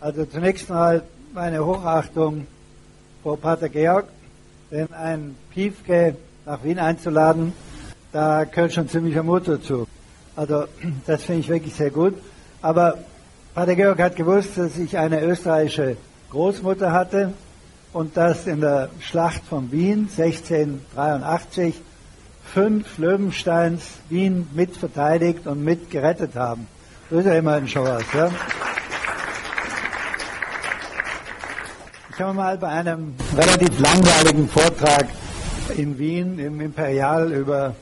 Also zunächst mal meine Hochachtung vor Pater Georg, denn ein Piefke nach Wien einzuladen, da gehört schon ziemlicher Mut dazu. Also das finde ich wirklich sehr gut. Aber Pater Georg hat gewusst, dass ich eine österreichische Großmutter hatte und dass in der Schlacht von Wien 1683 fünf Löwensteins Wien mit verteidigt und mit gerettet haben. Das ist ja immerhin schon was. Ja? Ich habe mal bei einem relativ langweiligen Vortrag in Wien im Imperial über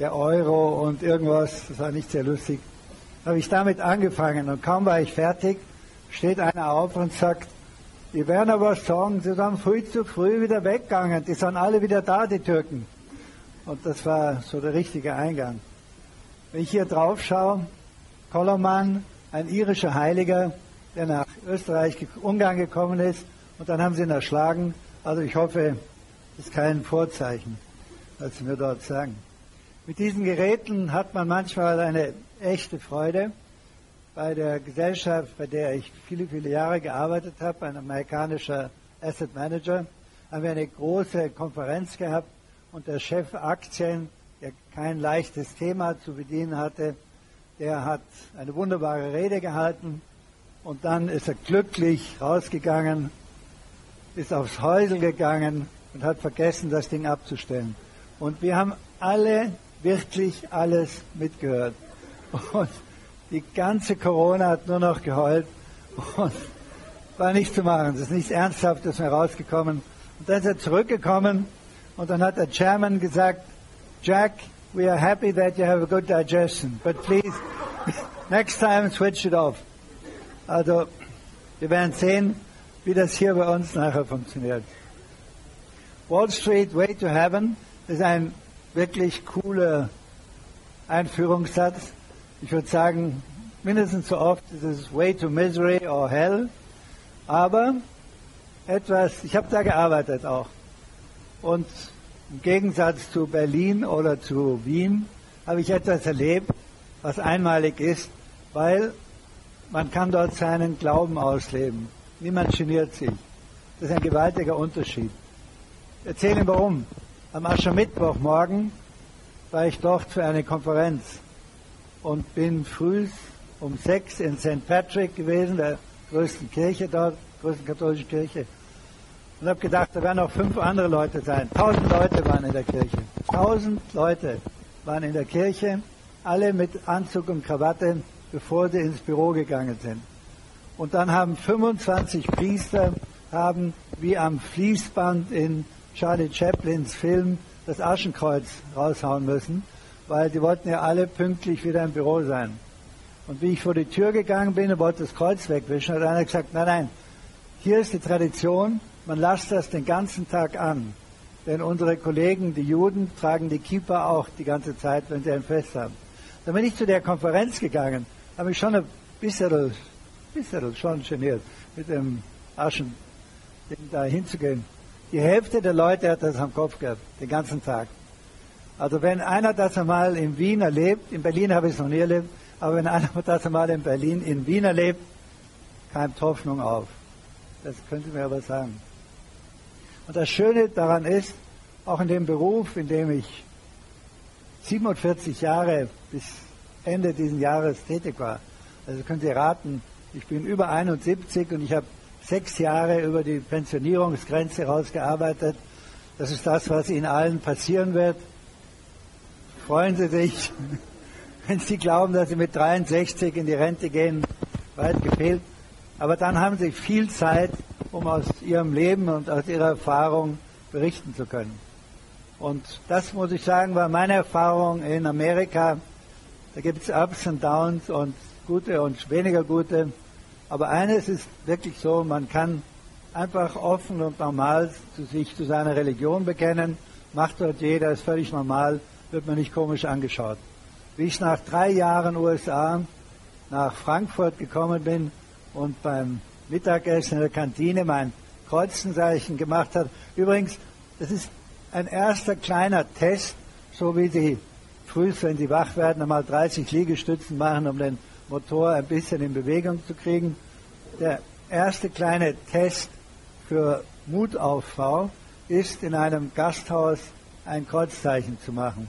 der Euro und irgendwas, das war nicht sehr lustig, habe ich damit angefangen und kaum war ich fertig, steht einer auf und sagt, die werden aber sagen, sie sind viel zu früh wieder weggegangen, die sind alle wieder da, die Türken. Und das war so der richtige Eingang. Wenn ich hier drauf schaue, Kollermann, ein irischer Heiliger, der nach Österreich, Ungarn gekommen ist, und dann haben sie ihn erschlagen. Also ich hoffe, das ist kein Vorzeichen, was Sie mir dort sagen. Mit diesen Geräten hat man manchmal eine echte Freude. Bei der Gesellschaft, bei der ich viele, viele Jahre gearbeitet habe, ein amerikanischer Asset Manager, haben wir eine große Konferenz gehabt und der Chef Aktien, der kein leichtes Thema zu bedienen hatte, der hat eine wunderbare Rede gehalten und dann ist er glücklich rausgegangen ist aufs Häusel gegangen und hat vergessen, das Ding abzustellen. Und wir haben alle wirklich alles mitgehört. Und die ganze Corona hat nur noch geheult und war nicht zu machen. Das ist nichts Ernsthaftes mehr rausgekommen. Und dann ist er zurückgekommen und dann hat der Chairman gesagt, Jack, we are happy that you have a good digestion, but please, next time switch it off. Also, wir werden sehen, wie das hier bei uns nachher funktioniert. Wall Street Way to Heaven ist ein wirklich cooler Einführungssatz. Ich würde sagen, mindestens so oft ist es Way to Misery or Hell. Aber etwas, ich habe da gearbeitet auch. Und im Gegensatz zu Berlin oder zu Wien habe ich etwas erlebt, was einmalig ist, weil man kann dort seinen Glauben ausleben. Niemand geniert sich. Das ist ein gewaltiger Unterschied. Ich erzähle Ihnen warum. Am Aschermittwochmorgen war ich dort für eine Konferenz und bin früh um sechs in St. Patrick gewesen, der größten Kirche dort, größten katholischen Kirche. Und habe gedacht, da werden noch fünf andere Leute sein. Tausend Leute waren in der Kirche. Tausend Leute waren in der Kirche, alle mit Anzug und Krawatte, bevor sie ins Büro gegangen sind. Und dann haben 25 Priester haben wie am Fließband in Charlie Chaplins Film das Aschenkreuz raushauen müssen, weil die wollten ja alle pünktlich wieder im Büro sein. Und wie ich vor die Tür gegangen bin und wollte das Kreuz wegwischen, hat einer gesagt, nein, nein, hier ist die Tradition, man lasst das den ganzen Tag an. Denn unsere Kollegen, die Juden, tragen die Kippa auch die ganze Zeit, wenn sie ein Fest haben. Dann bin ich zu der Konferenz gegangen, habe mich schon ein bisschen bisschen schon geniert, mit dem Aschen da hinzugehen. Die Hälfte der Leute hat das am Kopf gehabt, den ganzen Tag. Also wenn einer das einmal in Wien erlebt, in Berlin habe ich es noch nie erlebt, aber wenn einer das einmal in Berlin, in Wien erlebt, keimt Hoffnung auf. Das können Sie mir aber sagen. Und das Schöne daran ist, auch in dem Beruf, in dem ich 47 Jahre bis Ende dieses Jahres tätig war, also können Sie raten, ich bin über 71 und ich habe sechs Jahre über die Pensionierungsgrenze rausgearbeitet. Das ist das, was Ihnen allen passieren wird. Freuen Sie sich, wenn Sie glauben, dass Sie mit 63 in die Rente gehen, weit gefehlt. Aber dann haben Sie viel Zeit, um aus Ihrem Leben und aus Ihrer Erfahrung berichten zu können. Und das muss ich sagen, war meine Erfahrung in Amerika. Da gibt es Ups und Downs und gute und weniger gute. Aber eines ist wirklich so, man kann einfach offen und normal zu sich zu seiner Religion bekennen, macht dort jeder, ist völlig normal, wird man nicht komisch angeschaut. Wie ich nach drei Jahren USA nach Frankfurt gekommen bin und beim Mittagessen in der Kantine mein Kreuzenzeichen gemacht habe. Übrigens, das ist ein erster kleiner Test, so wie Sie früh, wenn Sie wach werden, einmal 30 Liegestützen machen, um den Motor ein bisschen in Bewegung zu kriegen. Der erste kleine Test für Mutaufbau ist, in einem Gasthaus ein Kreuzzeichen zu machen,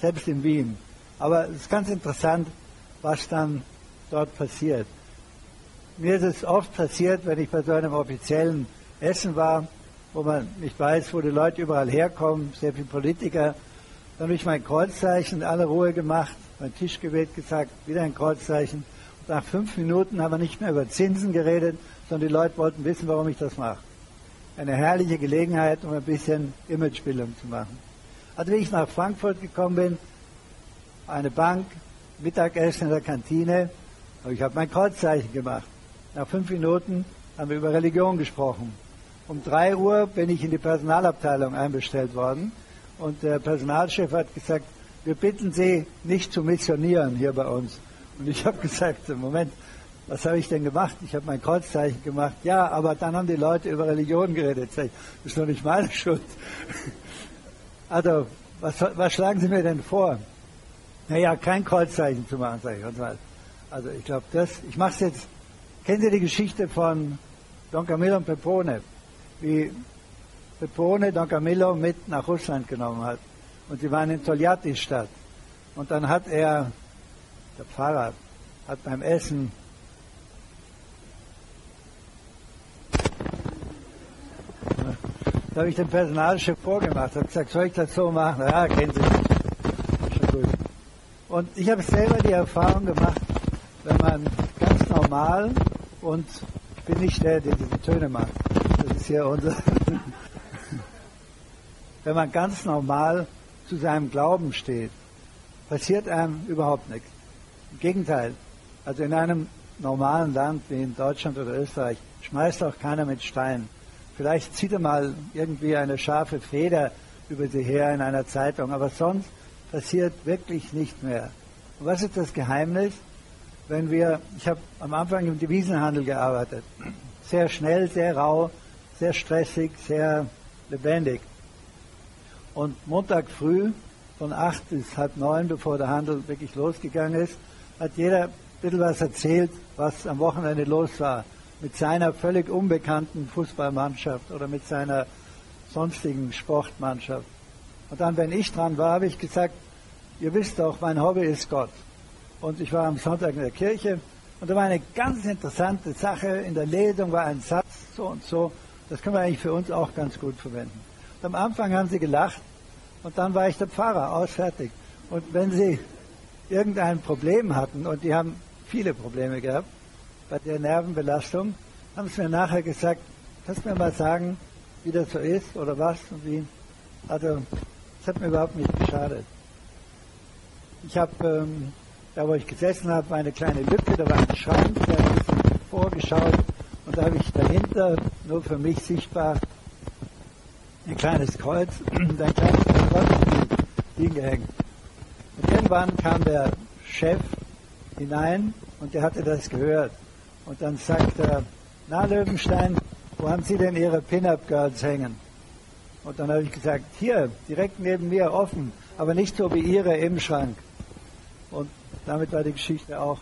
selbst in Wien. Aber es ist ganz interessant, was dann dort passiert. Mir ist es oft passiert, wenn ich bei so einem offiziellen Essen war, wo man nicht weiß, wo die Leute überall herkommen, sehr viele Politiker, dann habe ich mein Kreuzzeichen in aller Ruhe gemacht, mein Tischgebet gesagt, wieder ein Kreuzzeichen. Nach fünf Minuten haben wir nicht mehr über Zinsen geredet, sondern die Leute wollten wissen, warum ich das mache. Eine herrliche Gelegenheit, um ein bisschen Imagebildung zu machen. Also wie ich nach Frankfurt gekommen bin, eine Bank, Mittagessen in der Kantine, aber ich habe mein Kreuzzeichen gemacht. Nach fünf Minuten haben wir über Religion gesprochen. Um drei Uhr bin ich in die Personalabteilung einbestellt worden und der Personalchef hat gesagt, wir bitten Sie nicht zu missionieren hier bei uns. Und ich habe gesagt, Moment, was habe ich denn gemacht? Ich habe mein Kreuzzeichen gemacht. Ja, aber dann haben die Leute über Religion geredet. Das ist doch nicht meine Schuld. Also, was, was schlagen Sie mir denn vor? Naja, kein Kreuzzeichen zu machen, sage ich. Also ich glaube, das, ich mache es jetzt, kennen Sie die Geschichte von Don Camillo und Pepone? Wie Pepone Don Camillo mit nach Russland genommen hat. Und sie waren in Toljatti-Stadt. Und dann hat er, der Pfarrer, hat beim Essen da habe ich dem Personalchef vorgemacht, habe gesagt, soll ich das so machen? Ja, kennen Sie. Schon gut. Und ich habe selber die Erfahrung gemacht, wenn man ganz normal und ich bin nicht der, der diese Töne macht. Das ist hier unser. wenn man ganz normal zu seinem Glauben steht, passiert einem überhaupt nichts. Im Gegenteil, also in einem normalen Land wie in Deutschland oder Österreich schmeißt auch keiner mit Steinen. Vielleicht zieht er mal irgendwie eine scharfe Feder über sie her in einer Zeitung, aber sonst passiert wirklich nicht mehr. Und was ist das Geheimnis? Wenn wir, ich habe am Anfang im Devisenhandel gearbeitet, sehr schnell, sehr rau, sehr stressig, sehr lebendig. Und Montag früh von acht bis halb neun, bevor der Handel wirklich losgegangen ist, hat jeder ein bisschen was erzählt, was am Wochenende los war. Mit seiner völlig unbekannten Fußballmannschaft oder mit seiner sonstigen Sportmannschaft. Und dann, wenn ich dran war, habe ich gesagt, ihr wisst doch, mein Hobby ist Gott. Und ich war am Sonntag in der Kirche und da war eine ganz interessante Sache. In der Lesung war ein Satz, so und so. Das können wir eigentlich für uns auch ganz gut verwenden. Am Anfang haben sie gelacht und dann war ich der Pfarrer, ausfertig. Und wenn sie irgendein Problem hatten, und die haben viele Probleme gehabt bei der Nervenbelastung, haben sie mir nachher gesagt, kannst du mir mal sagen, wie das so ist oder was und wie. Also, es hat mir überhaupt nicht geschadet. Ich habe, ähm, da wo ich gesessen habe, eine kleine Lücke, da war ein Schrank, hat ein bisschen vorgeschaut und da habe ich dahinter, nur für mich sichtbar, ein kleines Kreuz ein kleines Kreuz hingehängt. Irgendwann kam der Chef hinein und der hatte das gehört. Und dann sagt er, na Löwenstein, wo haben Sie denn Ihre Pin-Up-Girls hängen? Und dann habe ich gesagt, hier, direkt neben mir offen, aber nicht so wie Ihre im Schrank. Und damit war die Geschichte auch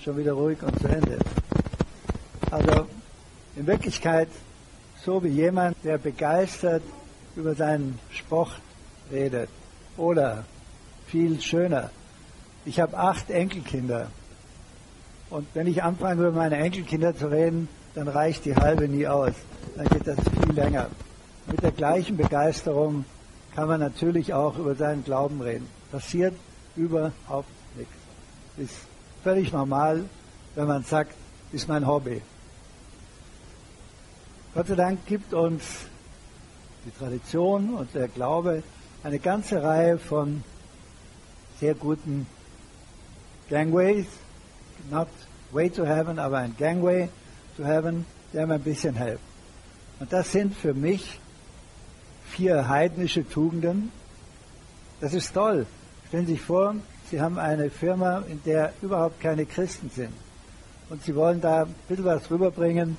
schon wieder ruhig und zu Ende. Also in Wirklichkeit so wie jemand, der begeistert über seinen Sport redet. Oder viel schöner. Ich habe acht Enkelkinder. Und wenn ich anfange, über meine Enkelkinder zu reden, dann reicht die halbe nie aus. Dann geht das viel länger. Mit der gleichen Begeisterung kann man natürlich auch über seinen Glauben reden. Passiert überhaupt nichts. Ist völlig normal, wenn man sagt, ist mein Hobby. Gott sei Dank gibt uns die Tradition und der Glaube eine ganze Reihe von sehr guten Gangways, not way to heaven, aber ein Gangway to heaven, der mir ein bisschen hilft. Und das sind für mich vier heidnische Tugenden. Das ist toll. Stellen Sie sich vor, Sie haben eine Firma, in der überhaupt keine Christen sind. Und Sie wollen da ein bisschen was rüberbringen,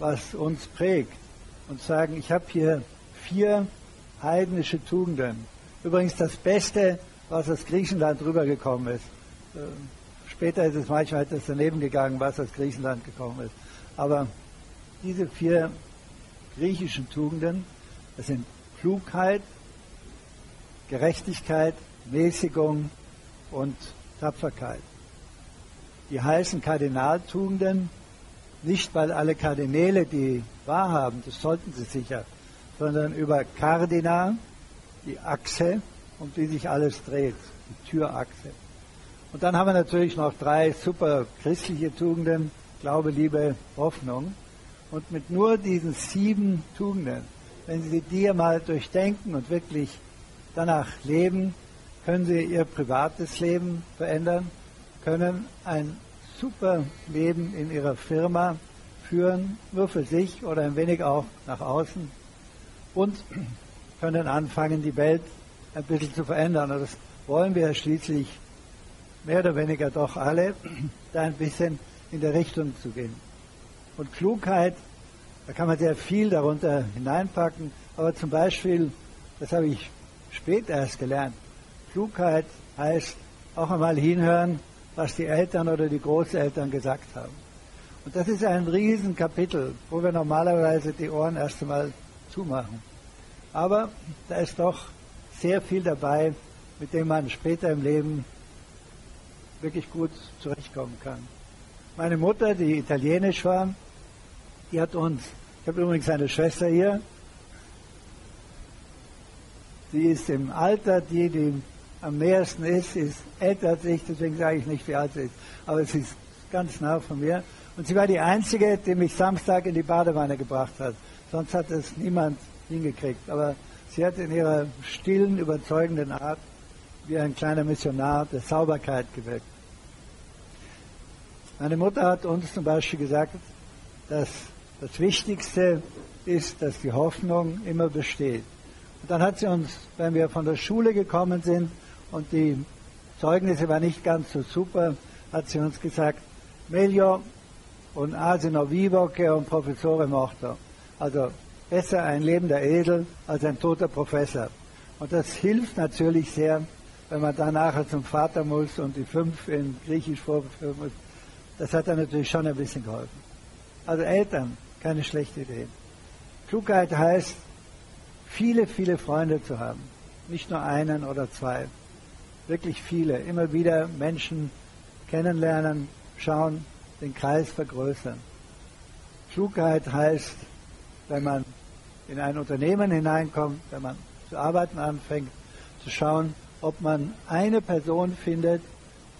was uns prägt und sagen, ich habe hier vier heidnische Tugenden. Übrigens das Beste, was aus Griechenland rübergekommen ist. Ähm, später ist es manchmal etwas daneben gegangen, was aus Griechenland gekommen ist. Aber diese vier griechischen Tugenden, das sind Klugheit, Gerechtigkeit, Mäßigung und Tapferkeit. Die heißen Kardinaltugenden, nicht weil alle Kardinäle die wahrhaben, das sollten sie sicher, sondern über Cardina, die Achse, um die sich alles dreht, die Türachse. Und dann haben wir natürlich noch drei super christliche Tugenden, Glaube, Liebe, Hoffnung. Und mit nur diesen sieben Tugenden, wenn Sie die mal durchdenken und wirklich danach leben, können Sie Ihr privates Leben verändern, können ein super Leben in Ihrer Firma führen, nur für sich oder ein wenig auch nach außen und können anfangen, die Welt ein bisschen zu verändern. Und das wollen wir schließlich mehr oder weniger doch alle, da ein bisschen in der Richtung zu gehen. Und Klugheit, da kann man sehr viel darunter hineinpacken, aber zum Beispiel, das habe ich spät erst gelernt, Klugheit heißt auch einmal hinhören, was die Eltern oder die Großeltern gesagt haben. Und das ist ein Riesenkapitel, wo wir normalerweise die Ohren erst einmal zumachen. Aber da ist doch sehr viel dabei, mit dem man später im Leben wirklich gut zurechtkommen kann. Meine Mutter, die italienisch war, die hat uns, ich habe übrigens eine Schwester hier, die ist im Alter, die, die am nähersten ist, ist älter als ich, deswegen sage ich nicht, wie alt sie ist, aber sie ist ganz nah von mir. Und sie war die Einzige, die mich Samstag in die Badewanne gebracht hat. Sonst hat es niemand hingekriegt. Aber sie hat in ihrer stillen, überzeugenden Art wie ein kleiner Missionar der Sauberkeit gewirkt. Meine Mutter hat uns zum Beispiel gesagt, dass das Wichtigste ist, dass die Hoffnung immer besteht. Und dann hat sie uns, wenn wir von der Schule gekommen sind und die Zeugnisse waren nicht ganz so super, hat sie uns gesagt, meglio un asino vivo che un professore morto. Also besser ein lebender Esel als ein toter Professor. Und das hilft natürlich sehr, wenn man dann nachher zum Vater muss und die fünf in Griechisch vorführen muss. Das hat dann natürlich schon ein bisschen geholfen. Also Eltern, keine schlechte Idee. Klugheit heißt, viele, viele Freunde zu haben. Nicht nur einen oder zwei. Wirklich viele. Immer wieder Menschen kennenlernen, schauen, den Kreis vergrößern. Klugheit heißt, wenn man in ein Unternehmen hineinkommt, wenn man zu arbeiten anfängt, zu schauen, ob man eine Person findet,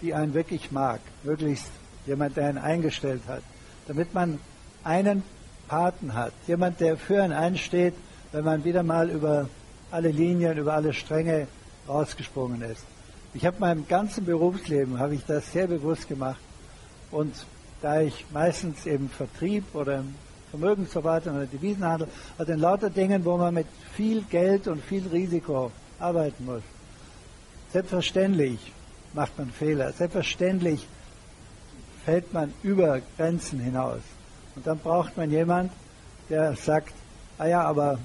die einen wirklich mag, möglichst jemand, der einen eingestellt hat, damit man einen Paten hat, jemand, der für einen einsteht, wenn man wieder mal über alle Linien, über alle Stränge rausgesprungen ist. Ich habe meinem ganzen Berufsleben habe ich das sehr bewusst gemacht und da ich meistens im Vertrieb oder im Vermögensverwaltung oder Devisenhandel, also in lauter Dingen, wo man mit viel Geld und viel Risiko arbeiten muss. Selbstverständlich macht man Fehler. Selbstverständlich fällt man über Grenzen hinaus. Und dann braucht man jemand, der sagt, ah ja, aber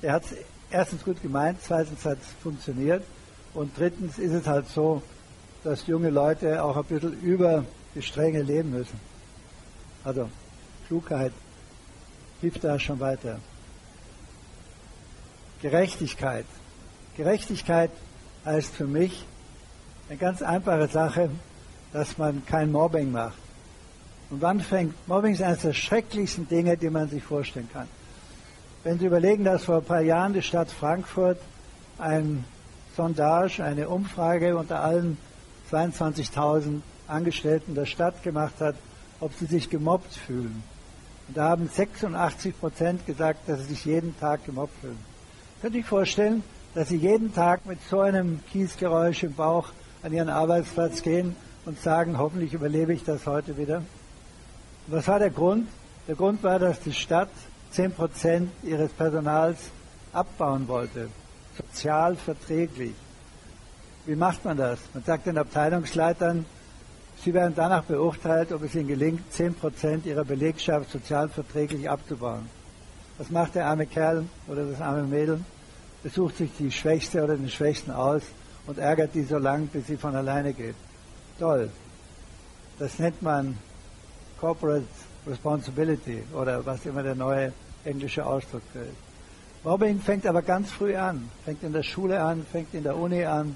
er hat es erstens gut gemeint, zweitens hat es funktioniert und drittens ist es halt so, dass junge Leute auch ein bisschen über die Stränge leben müssen. Also Klugheit hilft da schon weiter. Gerechtigkeit. Gerechtigkeit heißt für mich eine ganz einfache Sache, dass man kein Mobbing macht. Und wann fängt Mobbing ist eines der schrecklichsten Dinge, die man sich vorstellen kann. Wenn Sie überlegen, dass vor ein paar Jahren die Stadt Frankfurt ein Sondage, eine Umfrage unter allen 22.000 Angestellten der Stadt gemacht hat, ob sie sich gemobbt fühlen. Da haben 86 Prozent gesagt, dass sie sich jeden Tag gemobbt fühlen. Könnt ihr euch vorstellen, dass sie jeden Tag mit so einem Kiesgeräusch im Bauch an ihren Arbeitsplatz gehen und sagen, hoffentlich überlebe ich das heute wieder? Was war der Grund? Der Grund war, dass die Stadt 10 Prozent ihres Personals abbauen wollte. Sozial verträglich. Wie macht man das? Man sagt den Abteilungsleitern, sie werden danach beurteilt, ob es ihnen gelingt, 10 Prozent ihrer Belegschaft sozialverträglich abzubauen. Was macht der arme Kerl oder das arme Mädel? Besucht sich die Schwächste oder den Schwächsten aus und ärgert die so lange, bis sie von alleine geht. Toll. Das nennt man Corporate Responsibility oder was immer der neue englische Ausdruck ist. Mobbing fängt aber ganz früh an, fängt in der Schule an, fängt in der Uni an,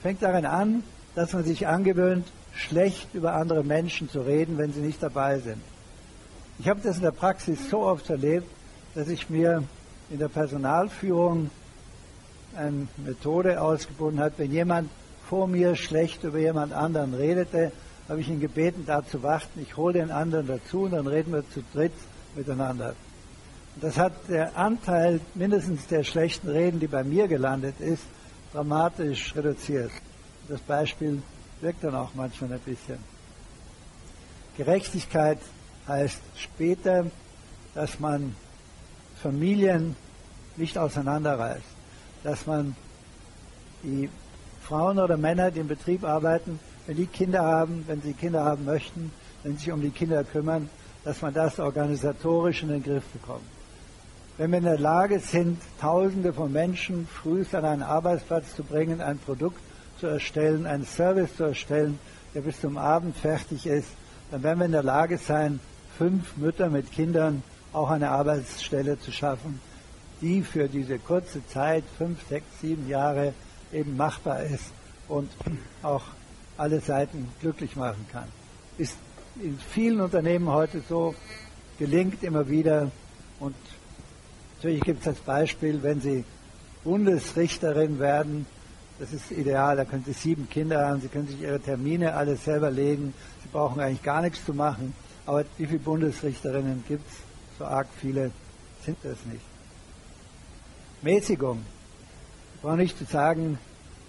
fängt darin an, dass man sich angewöhnt, schlecht über andere Menschen zu reden, wenn sie nicht dabei sind. Ich habe das in der Praxis so oft erlebt, dass ich mir in der Personalführung eine Methode ausgebunden hat, wenn jemand vor mir schlecht über jemand anderen redete, habe ich ihn gebeten, da zu warten. Ich hole den anderen dazu und dann reden wir zu dritt miteinander. Und das hat der Anteil mindestens der schlechten Reden, die bei mir gelandet ist, dramatisch reduziert. Das Beispiel wirkt dann auch manchmal ein bisschen. Gerechtigkeit heißt später, dass man Familien nicht auseinanderreißt, dass man die Frauen oder Männer, die im Betrieb arbeiten, wenn die Kinder haben, wenn sie Kinder haben möchten, wenn sie sich um die Kinder kümmern, dass man das organisatorisch in den Griff bekommt. Wenn wir in der Lage sind, Tausende von Menschen früh an einen Arbeitsplatz zu bringen, ein Produkt zu erstellen, einen Service zu erstellen, der bis zum Abend fertig ist, dann werden wir in der Lage sein, fünf Mütter mit Kindern auch eine Arbeitsstelle zu schaffen, die für diese kurze Zeit, fünf, sechs, sieben Jahre, eben machbar ist und auch alle Seiten glücklich machen kann. Ist in vielen Unternehmen heute so, gelingt immer wieder und natürlich gibt es das Beispiel, wenn Sie Bundesrichterin werden, das ist ideal, da können Sie sieben Kinder haben, Sie können sich Ihre Termine alles selber legen, Sie brauchen eigentlich gar nichts zu machen, aber wie viele Bundesrichterinnen gibt es? So arg viele sind das nicht. Mäßigung. Ich brauche nicht zu sagen,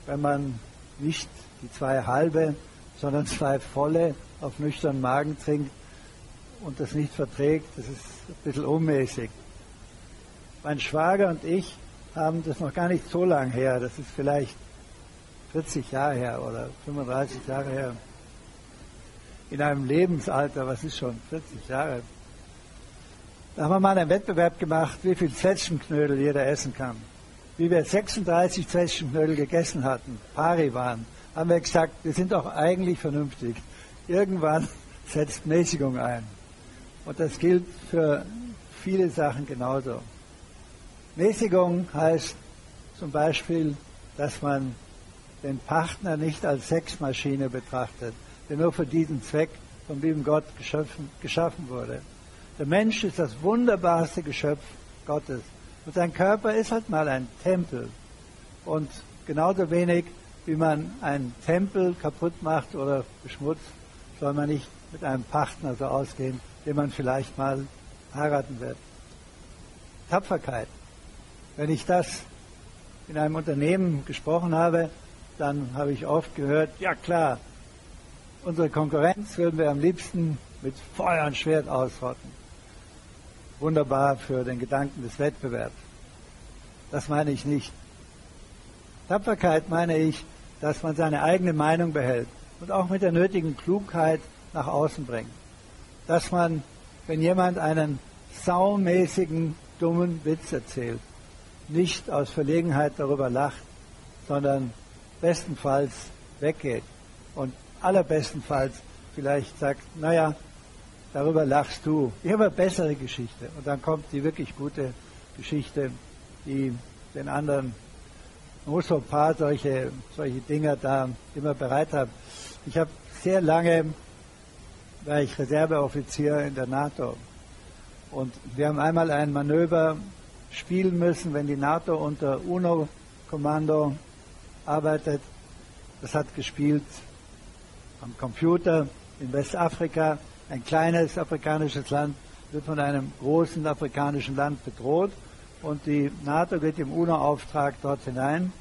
wenn man nicht die zwei halbe, sondern zwei volle auf nüchternen Magen trinkt und das nicht verträgt, das ist ein bisschen unmäßig. Mein Schwager und ich haben das noch gar nicht so lang her, das ist vielleicht 40 Jahre her oder 35 Jahre her. In einem Lebensalter, was ist schon 40 Jahre? Da haben wir mal einen Wettbewerb gemacht, wie viel Zwetschgenknödel jeder essen kann. Wie wir 36 Zwetschgenknödel gegessen hatten, pari waren, haben wir gesagt, wir sind doch eigentlich vernünftig. Irgendwann setzt Mäßigung ein. Und das gilt für viele Sachen genauso. Mäßigung heißt zum Beispiel, dass man den Partner nicht als Sexmaschine betrachtet, der nur für diesen Zweck vom lieben Gott geschaffen, geschaffen wurde. Der Mensch ist das wunderbarste Geschöpf Gottes. Und sein Körper ist halt mal ein Tempel. Und genauso wenig wie man einen Tempel kaputt macht oder beschmutzt, soll man nicht mit einem Partner so ausgehen, den man vielleicht mal heiraten wird. Tapferkeit. Wenn ich das in einem Unternehmen gesprochen habe, dann habe ich oft gehört, ja klar, unsere Konkurrenz würden wir am liebsten mit Feuer und Schwert ausrotten. Wunderbar für den Gedanken des Wettbewerbs. Das meine ich nicht. Tapferkeit meine ich, dass man seine eigene Meinung behält und auch mit der nötigen Klugheit nach außen bringt. Dass man, wenn jemand einen saumäßigen, dummen Witz erzählt, nicht aus Verlegenheit darüber lacht, sondern bestenfalls weggeht und allerbestenfalls vielleicht sagt, naja, darüber lachst du. Ich habe eine bessere Geschichte. Und dann kommt die wirklich gute Geschichte, die den anderen muss so ein paar solche, solche Dinger da immer bereit haben. Ich habe sehr lange, war ich Reserveoffizier in der NATO. Und wir haben einmal ein Manöver spielen müssen, wenn die NATO unter UNO-Kommando arbeitet. Das hat gespielt am Computer in Westafrika. Ein kleines afrikanisches Land wird von einem großen afrikanischen Land bedroht und die NATO geht im UNO-Auftrag dort hinein.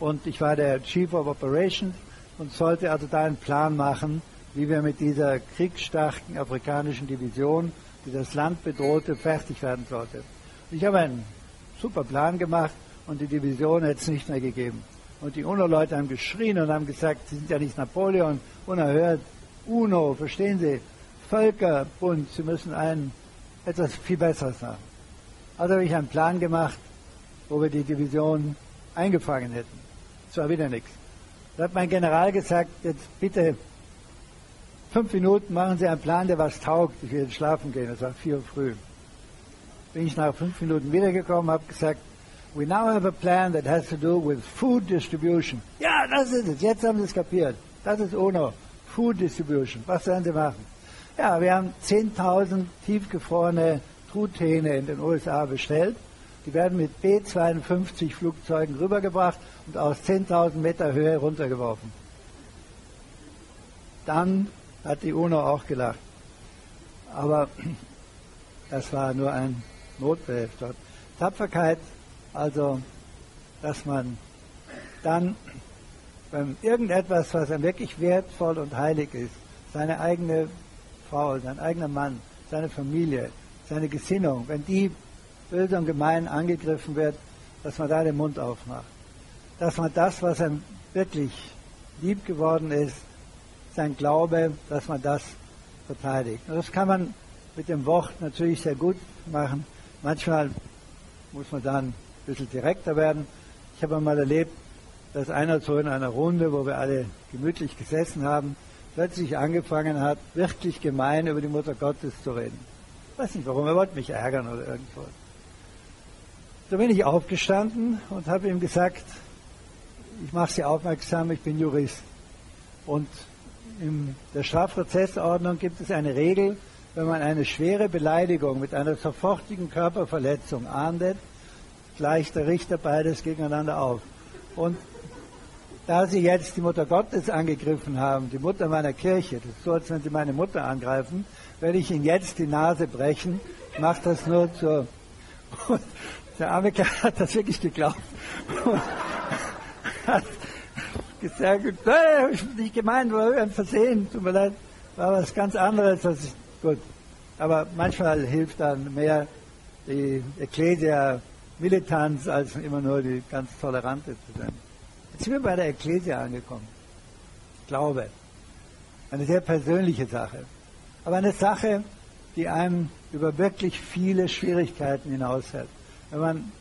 Und ich war der Chief of Operations und sollte also da einen Plan machen, wie wir mit dieser kriegsstarken afrikanischen Division, die das Land bedrohte, fertig werden sollte. Ich habe einen super Plan gemacht und die Division hätte es nicht mehr gegeben. Und die UNO-Leute haben geschrien und haben gesagt, sie sind ja nicht Napoleon, unerhört, UNO, verstehen Sie, Völkerbund, Sie müssen ein etwas viel Besseres machen. Also habe ich einen Plan gemacht, wo wir die Division eingefangen hätten. Es war wieder nichts. Da hat mein General gesagt, jetzt bitte fünf Minuten machen Sie einen Plan, der was taugt. Ich will schlafen gehen. Es war vier Uhr früh. Bin ich nach fünf Minuten wiedergekommen, habe gesagt, we now have a plan that has to do with food distribution. Ja, das ist es. Jetzt haben Sie es kapiert. Das ist UNO. Food Distribution. Was werden Sie machen? Ja, wir haben 10.000 tiefgefrorene Truthähne in den USA bestellt. Die werden mit B-52 Flugzeugen rübergebracht und aus 10.000 Meter Höhe runtergeworfen. Dann hat die UNO auch gelacht. Aber das war nur ein Notbehelf dort. Tapferkeit, also, dass man dann beim irgendetwas, was einem wirklich wertvoll und heilig ist, seine eigene Frau, sein eigener Mann, seine Familie, seine Gesinnung, wenn die böse und gemein angegriffen wird, dass man da den Mund aufmacht. Dass man das, was einem wirklich lieb geworden ist, sein Glaube, dass man das verteidigt. Und das kann man mit dem Wort natürlich sehr gut machen. Manchmal muss man dann bisschen direkter werden. Ich habe einmal erlebt, dass einer so in einer Runde, wo wir alle gemütlich gesessen haben, plötzlich angefangen hat, wirklich gemein über die Mutter Gottes zu reden. Ich weiß nicht warum, er wollte mich ärgern oder irgendwas. Da bin ich aufgestanden und habe ihm gesagt, ich mache Sie aufmerksam, ich bin Jurist. Und in der Strafprozessordnung gibt es eine Regel, wenn man eine schwere Beleidigung mit einer sofortigen Körperverletzung ahndet, gleicht der Richter beides gegeneinander auf. Und da Sie jetzt die Mutter Gottes angegriffen haben, die Mutter meiner Kirche, das ist so, als wenn Sie meine Mutter angreifen, werde ich Ihnen jetzt die Nase brechen. Ich mache das nur zur... Und der arme Kerl hat das wirklich geglaubt. Und hat gesagt, nein, ich nicht gemeint, war ein Versehen, tut mir leid, war was ganz anderes. Das ist gut. Aber manchmal hilft dann mehr die Ecclesia Militanz, als immer nur die ganz Tolerante zu sein. Jetzt sind wir bei der Ecclesia angekommen. Glaube. Eine sehr persönliche Sache. Aber eine Sache, die einem über wirklich viele Schwierigkeiten hinaushält wenn man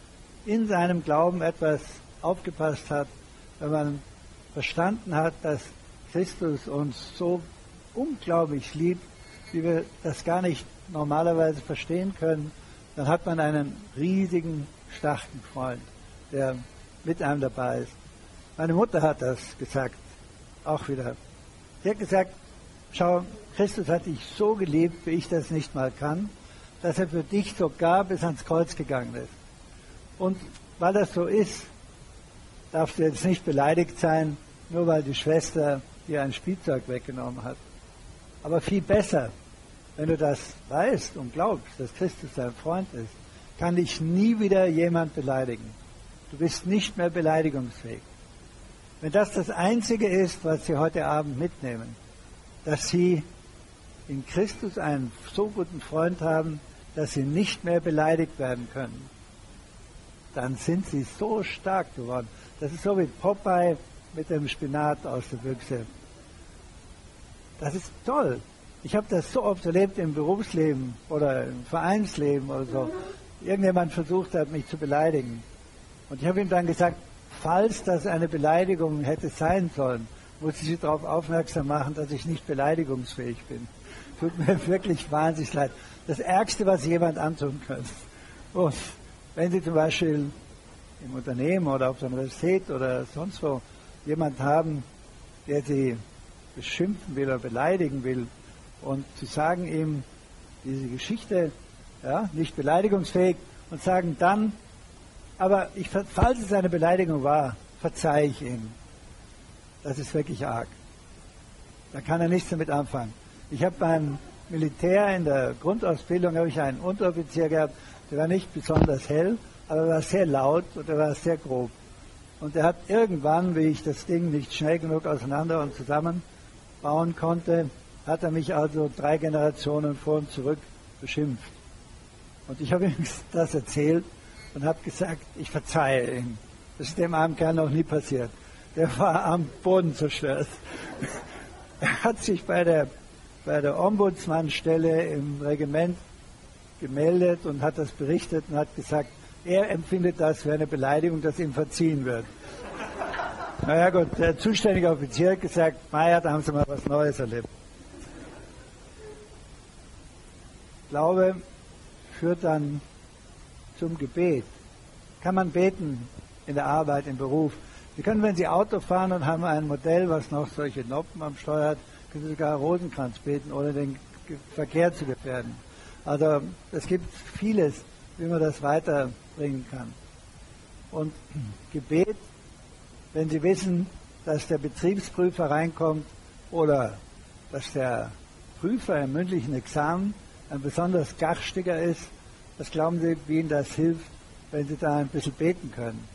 in seinem Glauben etwas aufgepasst hat, wenn man verstanden hat, dass Christus uns so unglaublich liebt, wie wir das gar nicht normalerweise verstehen können, dann hat man einen riesigen, starken Freund, der mit einem dabei ist. Meine Mutter hat das gesagt, auch wieder. Sie hat gesagt, schau, Christus hat dich so geliebt, wie ich das nicht mal kann dass er für dich sogar bis ans Kreuz gegangen ist. Und weil das so ist, darfst du jetzt nicht beleidigt sein, nur weil die Schwester dir ein Spielzeug weggenommen hat. Aber viel besser, wenn du das weißt und glaubst, dass Christus dein Freund ist, kann dich nie wieder jemand beleidigen. Du bist nicht mehr beleidigungsfähig. Wenn das das Einzige ist, was Sie heute Abend mitnehmen, dass Sie in Christus einen so guten Freund haben, dass sie nicht mehr beleidigt werden können, dann sind sie so stark geworden. Das ist so wie Popeye mit dem Spinat aus der Büchse. Das ist toll. Ich habe das so oft erlebt im Berufsleben oder im Vereinsleben oder so. Irgendjemand versucht hat, mich zu beleidigen. Und ich habe ihm dann gesagt, falls das eine Beleidigung hätte sein sollen, muss ich Sie darauf aufmerksam machen, dass ich nicht beleidigungsfähig bin. Tut mir wirklich wahnsinnig leid das Ärgste, was jemand antun kann. Und wenn Sie zum Beispiel im Unternehmen oder auf der Universität oder sonst wo jemand haben, der Sie beschimpfen will oder beleidigen will und Sie sagen ihm diese Geschichte, ja, nicht beleidigungsfähig und sagen dann, aber ich, falls es eine Beleidigung war, verzeihe ich ihm. Das ist wirklich arg. Da kann er nichts damit anfangen. Ich habe beim Militär, in der Grundausbildung ich einen Unteroffizier gehabt, der war nicht besonders hell, aber er war sehr laut und er war sehr grob. Und er hat irgendwann, wie ich das Ding nicht schnell genug auseinander und zusammenbauen konnte, hat er mich also drei Generationen vor und zurück beschimpft. Und ich habe ihm das erzählt und habe gesagt, ich verzeihe ihm. Das ist dem armen Kerl noch nie passiert. Der war am Boden zerstört. Er hat sich bei der bei der Ombudsmannstelle im Regiment gemeldet und hat das berichtet und hat gesagt, er empfindet das für eine Beleidigung, dass ihm verziehen wird. naja gut, der zuständige Offizier hat gesagt, Meier, da haben Sie mal was Neues erlebt. Glaube führt dann zum Gebet. Kann man beten in der Arbeit, im Beruf? Sie können, wenn Sie Auto fahren und haben ein Modell, was noch solche Noppen am Steuer hat, können Sie sogar Rosenkranz beten, ohne den Verkehr zu gefährden. Also es gibt vieles, wie man das weiterbringen kann. Und Gebet, wenn Sie wissen, dass der Betriebsprüfer reinkommt oder dass der Prüfer im mündlichen Examen besonders garstiger ist, was glauben Sie, wie Ihnen das hilft, wenn Sie da ein bisschen beten können?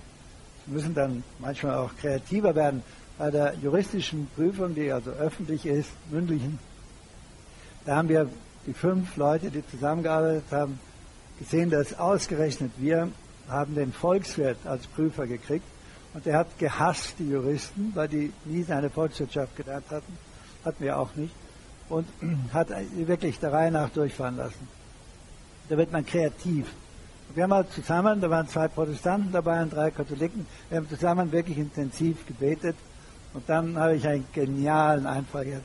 Sie müssen dann manchmal auch kreativer werden. Bei der juristischen Prüfung, die also öffentlich ist, mündlichen, da haben wir die fünf Leute, die zusammengearbeitet haben, gesehen, dass ausgerechnet wir haben den Volkswirt als Prüfer gekriegt und er hat gehasst die Juristen, weil die nie seine Volkswirtschaft gelernt hatten, hatten wir auch nicht und hat wirklich der Reihe nach durchfahren lassen. Da wird man kreativ. Wir haben halt zusammen, da waren zwei Protestanten dabei und drei Katholiken, wir haben zusammen wirklich intensiv gebetet und dann habe ich einen genialen Einfall gehabt.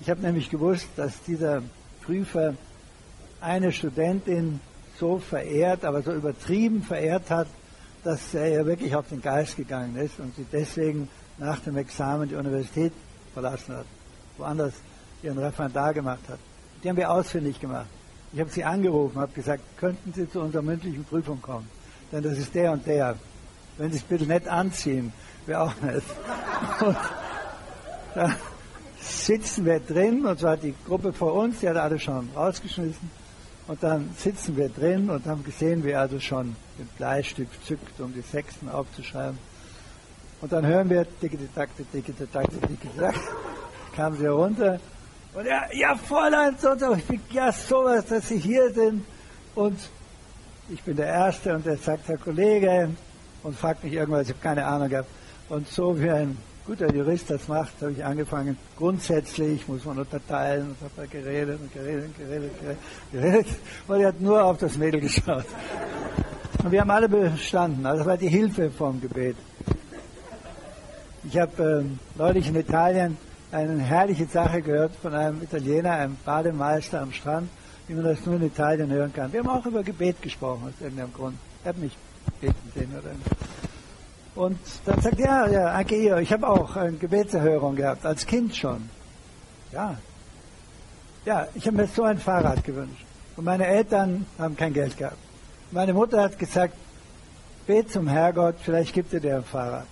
Ich habe nämlich gewusst, dass dieser Prüfer eine Studentin so verehrt, aber so übertrieben verehrt hat, dass er ihr wirklich auf den Geist gegangen ist und sie deswegen nach dem Examen die Universität verlassen hat, woanders ihren Referendar gemacht hat. Die haben wir ausfindig gemacht. Ich habe sie angerufen, habe gesagt, könnten Sie zu unserer mündlichen Prüfung kommen? Denn das ist der und der. Wenn Sie es bitte nett anziehen, wäre auch nett. Und da sitzen wir drin, und zwar die Gruppe vor uns, die hat alle schon rausgeschmissen. Und dann sitzen wir drin und haben gesehen, wie er also schon den Bleistift zückt, um die Sechsten aufzuschreiben. Und dann hören wir, dicke, takte, dicke, takte, dicke, takte, kamen sie runter. Und er, ja, Fräulein, so, so, ich bin ja sowas, dass Sie hier sind. Und ich bin der Erste und er sagt, Herr Kollege, und fragt mich irgendwas, ich habe keine Ahnung gehabt. Und so wie ein guter Jurist das macht, habe ich angefangen. Grundsätzlich muss man unterteilen und habe geredet und geredet und geredet, geredet, geredet. Und er hat nur auf das Mädel geschaut. Und wir haben alle bestanden. Also das war die Hilfe vom Gebet. Ich habe ähm, neulich in Italien eine herrliche Sache gehört von einem Italiener, einem Bademeister am Strand, wie man das nur in Italien hören kann. Wir haben auch über Gebet gesprochen, aus irgendeinem Grund. Ich habe mich beten sehen oder. Und dann sagt er, ja, ja, anche io, ich habe auch eine Gebetserhörung gehabt, als Kind schon. Ja. Ja, ich habe mir so ein Fahrrad gewünscht. Und meine Eltern haben kein Geld gehabt. Meine Mutter hat gesagt, bet zum Herrgott, vielleicht gibt er dir ein Fahrrad.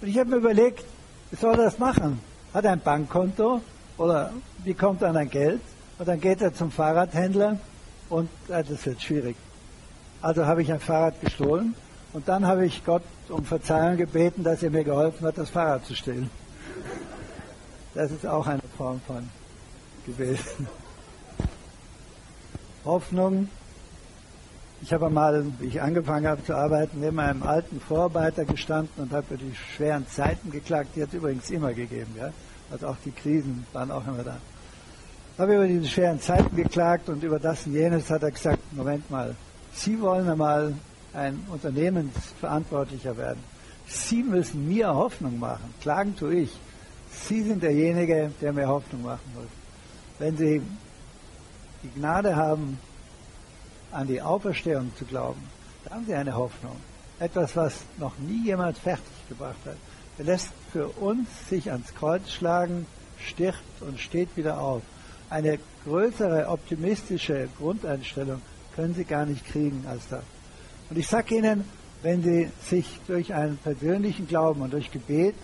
Und ich habe mir überlegt, wie soll er das machen? Hat ein Bankkonto? Oder wie kommt er an ein Geld? Und dann geht er zum Fahrradhändler und äh, das wird schwierig. Also habe ich ein Fahrrad gestohlen und dann habe ich Gott um Verzeihung gebeten, dass er mir geholfen hat, das Fahrrad zu stehlen. Das ist auch eine Form von gewesen. Hoffnung. Ich habe mal, wie ich angefangen habe zu arbeiten, neben einem alten Vorarbeiter gestanden und habe über die schweren Zeiten geklagt. Die hat es übrigens immer gegeben. Ja? Also auch die Krisen waren auch immer da. Habe über diese schweren Zeiten geklagt und über das und jenes hat er gesagt, Moment mal, Sie wollen einmal ein Unternehmensverantwortlicher werden. Sie müssen mir Hoffnung machen. Klagen tue ich. Sie sind derjenige, der mir Hoffnung machen muss. Wenn Sie die Gnade haben, an die Auferstehung zu glauben, dann haben Sie eine Hoffnung. Etwas, was noch nie jemand fertiggebracht hat. Er lässt für uns sich ans Kreuz schlagen, stirbt und steht wieder auf. Eine größere optimistische Grundeinstellung können Sie gar nicht kriegen als das. Und ich sage Ihnen, wenn Sie sich durch einen persönlichen Glauben und durch Gebet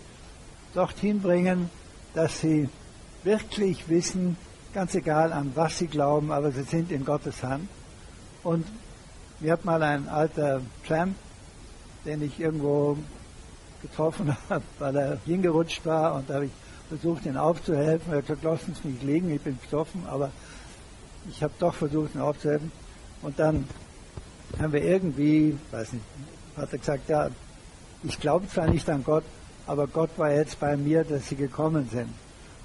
dorthin bringen, dass Sie wirklich wissen, ganz egal an was Sie glauben, aber Sie sind in Gottes Hand. Und mir hat mal ein alter Tramp, den ich irgendwo getroffen habe, weil er hingerutscht war und da habe ich versucht, ihn aufzuhelfen. Er hat gesagt, lassen Sie mich liegen, ich bin besoffen, aber ich habe doch versucht, ihn aufzuhelfen. Und dann haben wir irgendwie, weiß nicht, hat er gesagt, ja, ich glaube zwar nicht an Gott, aber Gott war jetzt bei mir, dass Sie gekommen sind.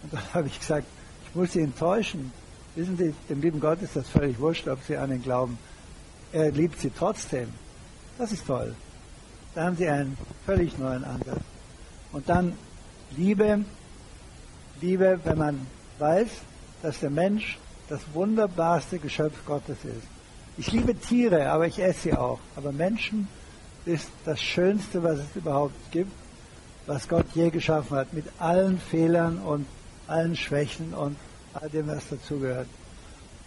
Und dann habe ich gesagt, ich muss Sie enttäuschen. Wissen Sie, dem lieben Gott ist das völlig wurscht, ob Sie an ihn glauben. Er liebt Sie trotzdem. Das ist toll. Da haben Sie einen völlig neuen Ansatz. Und dann Liebe, Liebe, wenn man weiß, dass der Mensch das wunderbarste Geschöpf Gottes ist. Ich liebe Tiere, aber ich esse sie auch. Aber Menschen ist das Schönste, was es überhaupt gibt, was Gott je geschaffen hat, mit allen Fehlern und allen Schwächen und all dem, was dazugehört.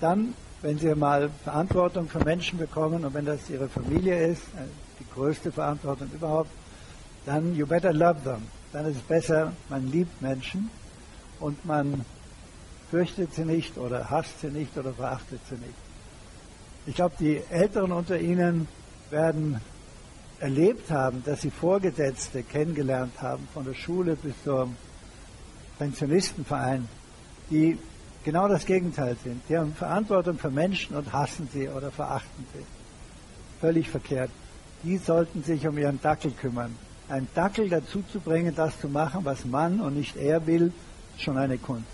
Dann, wenn Sie mal Verantwortung für Menschen bekommen und wenn das Ihre Familie ist, äh, die größte Verantwortung überhaupt, dann you better love them. Dann ist es besser, man liebt Menschen und man fürchtet sie nicht oder hasst sie nicht oder verachtet sie nicht. Ich glaube, die Älteren unter Ihnen werden erlebt haben, dass sie Vorgesetzte kennengelernt haben, von der Schule bis zum Pensionistenverein, die genau das Gegenteil sind. Die haben Verantwortung für Menschen und hassen sie oder verachten sie. Völlig verkehrt. Die sollten sich um ihren Dackel kümmern. Ein Dackel dazu zu bringen, das zu machen, was man und nicht er will, ist schon eine Kunst.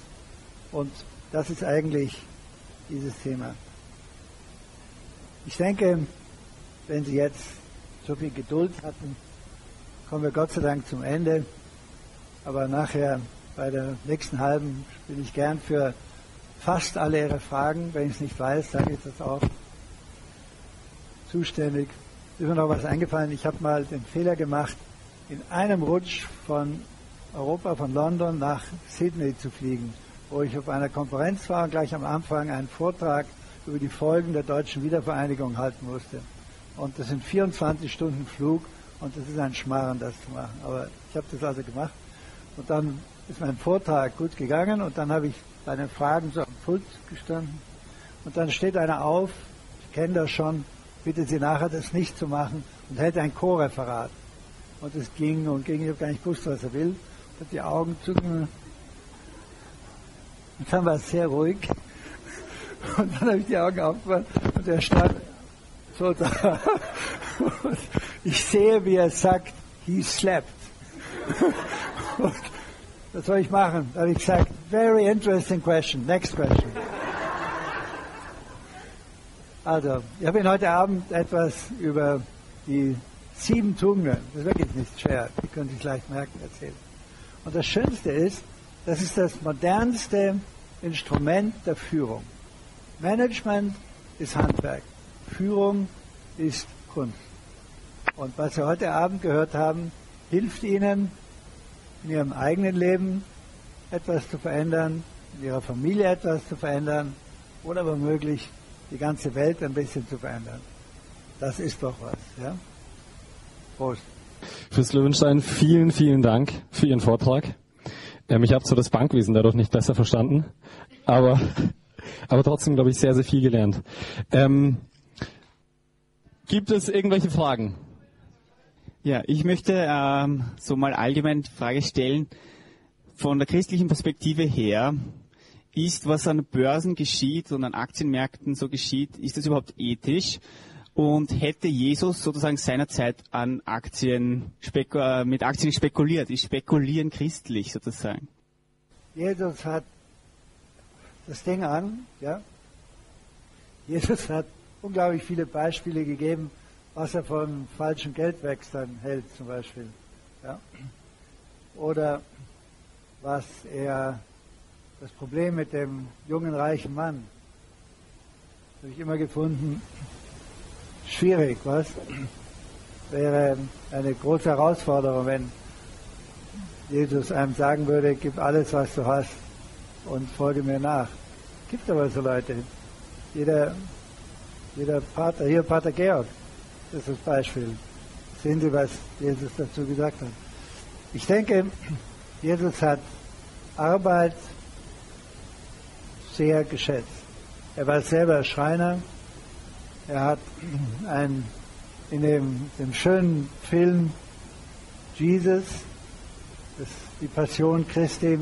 Und das ist eigentlich dieses Thema. Ich denke, wenn Sie jetzt so viel Geduld hatten, kommen wir Gott sei Dank zum Ende. Aber nachher bei der nächsten halben bin ich gern für fast alle Ihre Fragen. Wenn ich es nicht weiß, sage ich das auch. Zuständig. Ist mir noch was eingefallen. Ich habe mal den Fehler gemacht, in einem Rutsch von Europa, von London nach Sydney zu fliegen, wo ich auf einer Konferenz war und gleich am Anfang einen Vortrag über die Folgen der deutschen Wiedervereinigung halten musste. Und das sind 24 Stunden Flug und das ist ein Schmarrn, das zu machen. Aber ich habe das also gemacht. Und dann ist mein Vortrag gut gegangen und dann habe ich bei den Fragen so am Pult gestanden. Und dann steht einer auf, ich kenne das schon, bittet Sie nachher das nicht zu machen und hält ein Co-Referat. Und es ging und ging, ich habe gar nicht gewusst, was er will. Habe die Augen zucken. Und dann war es sehr ruhig. Und dann habe ich die Augen aufgemacht und er stand so da. Und ich sehe, wie er sagt, he slept. Und was soll ich machen? Da habe ich gesagt, very interesting question. Next question. Also, ich habe Ihnen heute Abend etwas über die sieben Tugenden, das ist wirklich nicht schwer, die können Sie leicht merken, erzählen. Und das Schönste ist, das ist das modernste Instrument der Führung. Management ist Handwerk. Führung ist Kunst. Und was Sie heute Abend gehört haben, hilft Ihnen in Ihrem eigenen Leben etwas zu verändern, in Ihrer Familie etwas zu verändern oder womöglich die ganze Welt ein bisschen zu verändern. Das ist doch was. Ja? Prost. Fürs Löwenstein vielen, vielen Dank für Ihren Vortrag. Ähm, ich habe zwar das Bankwesen dadurch nicht besser verstanden, aber, aber trotzdem, glaube ich, sehr, sehr viel gelernt. Ähm, Gibt es irgendwelche Fragen? Ja, ich möchte ähm, so mal allgemein die Frage stellen, von der christlichen Perspektive her, ist, was an Börsen geschieht und an Aktienmärkten so geschieht, ist das überhaupt ethisch? Und hätte Jesus sozusagen seinerzeit an Aktien äh, mit Aktien spekuliert? Ist Spekulieren christlich sozusagen? Jesus hat das Ding an, ja. Jesus hat unglaublich viele Beispiele gegeben, was er von falschen Geldwechseln hält, zum Beispiel. Ja? Oder was er, das Problem mit dem jungen reichen Mann, habe ich immer gefunden, schwierig, was? Wäre eine große Herausforderung, wenn Jesus einem sagen würde, gib alles, was du hast und folge mir nach. Gibt aber so Leute. Jeder jeder Pater, hier Pater Georg, ist das Beispiel. Sehen Sie, was Jesus dazu gesagt hat. Ich denke, Jesus hat Arbeit sehr geschätzt. Er war selber Schreiner. Er hat ein, in dem, dem schönen Film Jesus, das die Passion Christi,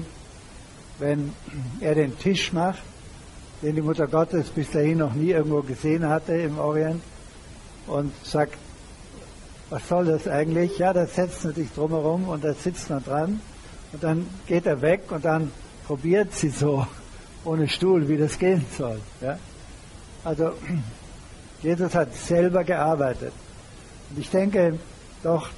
wenn er den Tisch macht, den die Mutter Gottes bis dahin noch nie irgendwo gesehen hatte im Orient und sagt, was soll das eigentlich? Ja, da setzt man sich drumherum und da sitzt man dran und dann geht er weg und dann probiert sie so ohne Stuhl, wie das gehen soll. Ja? Also Jesus hat selber gearbeitet. Und ich denke doch,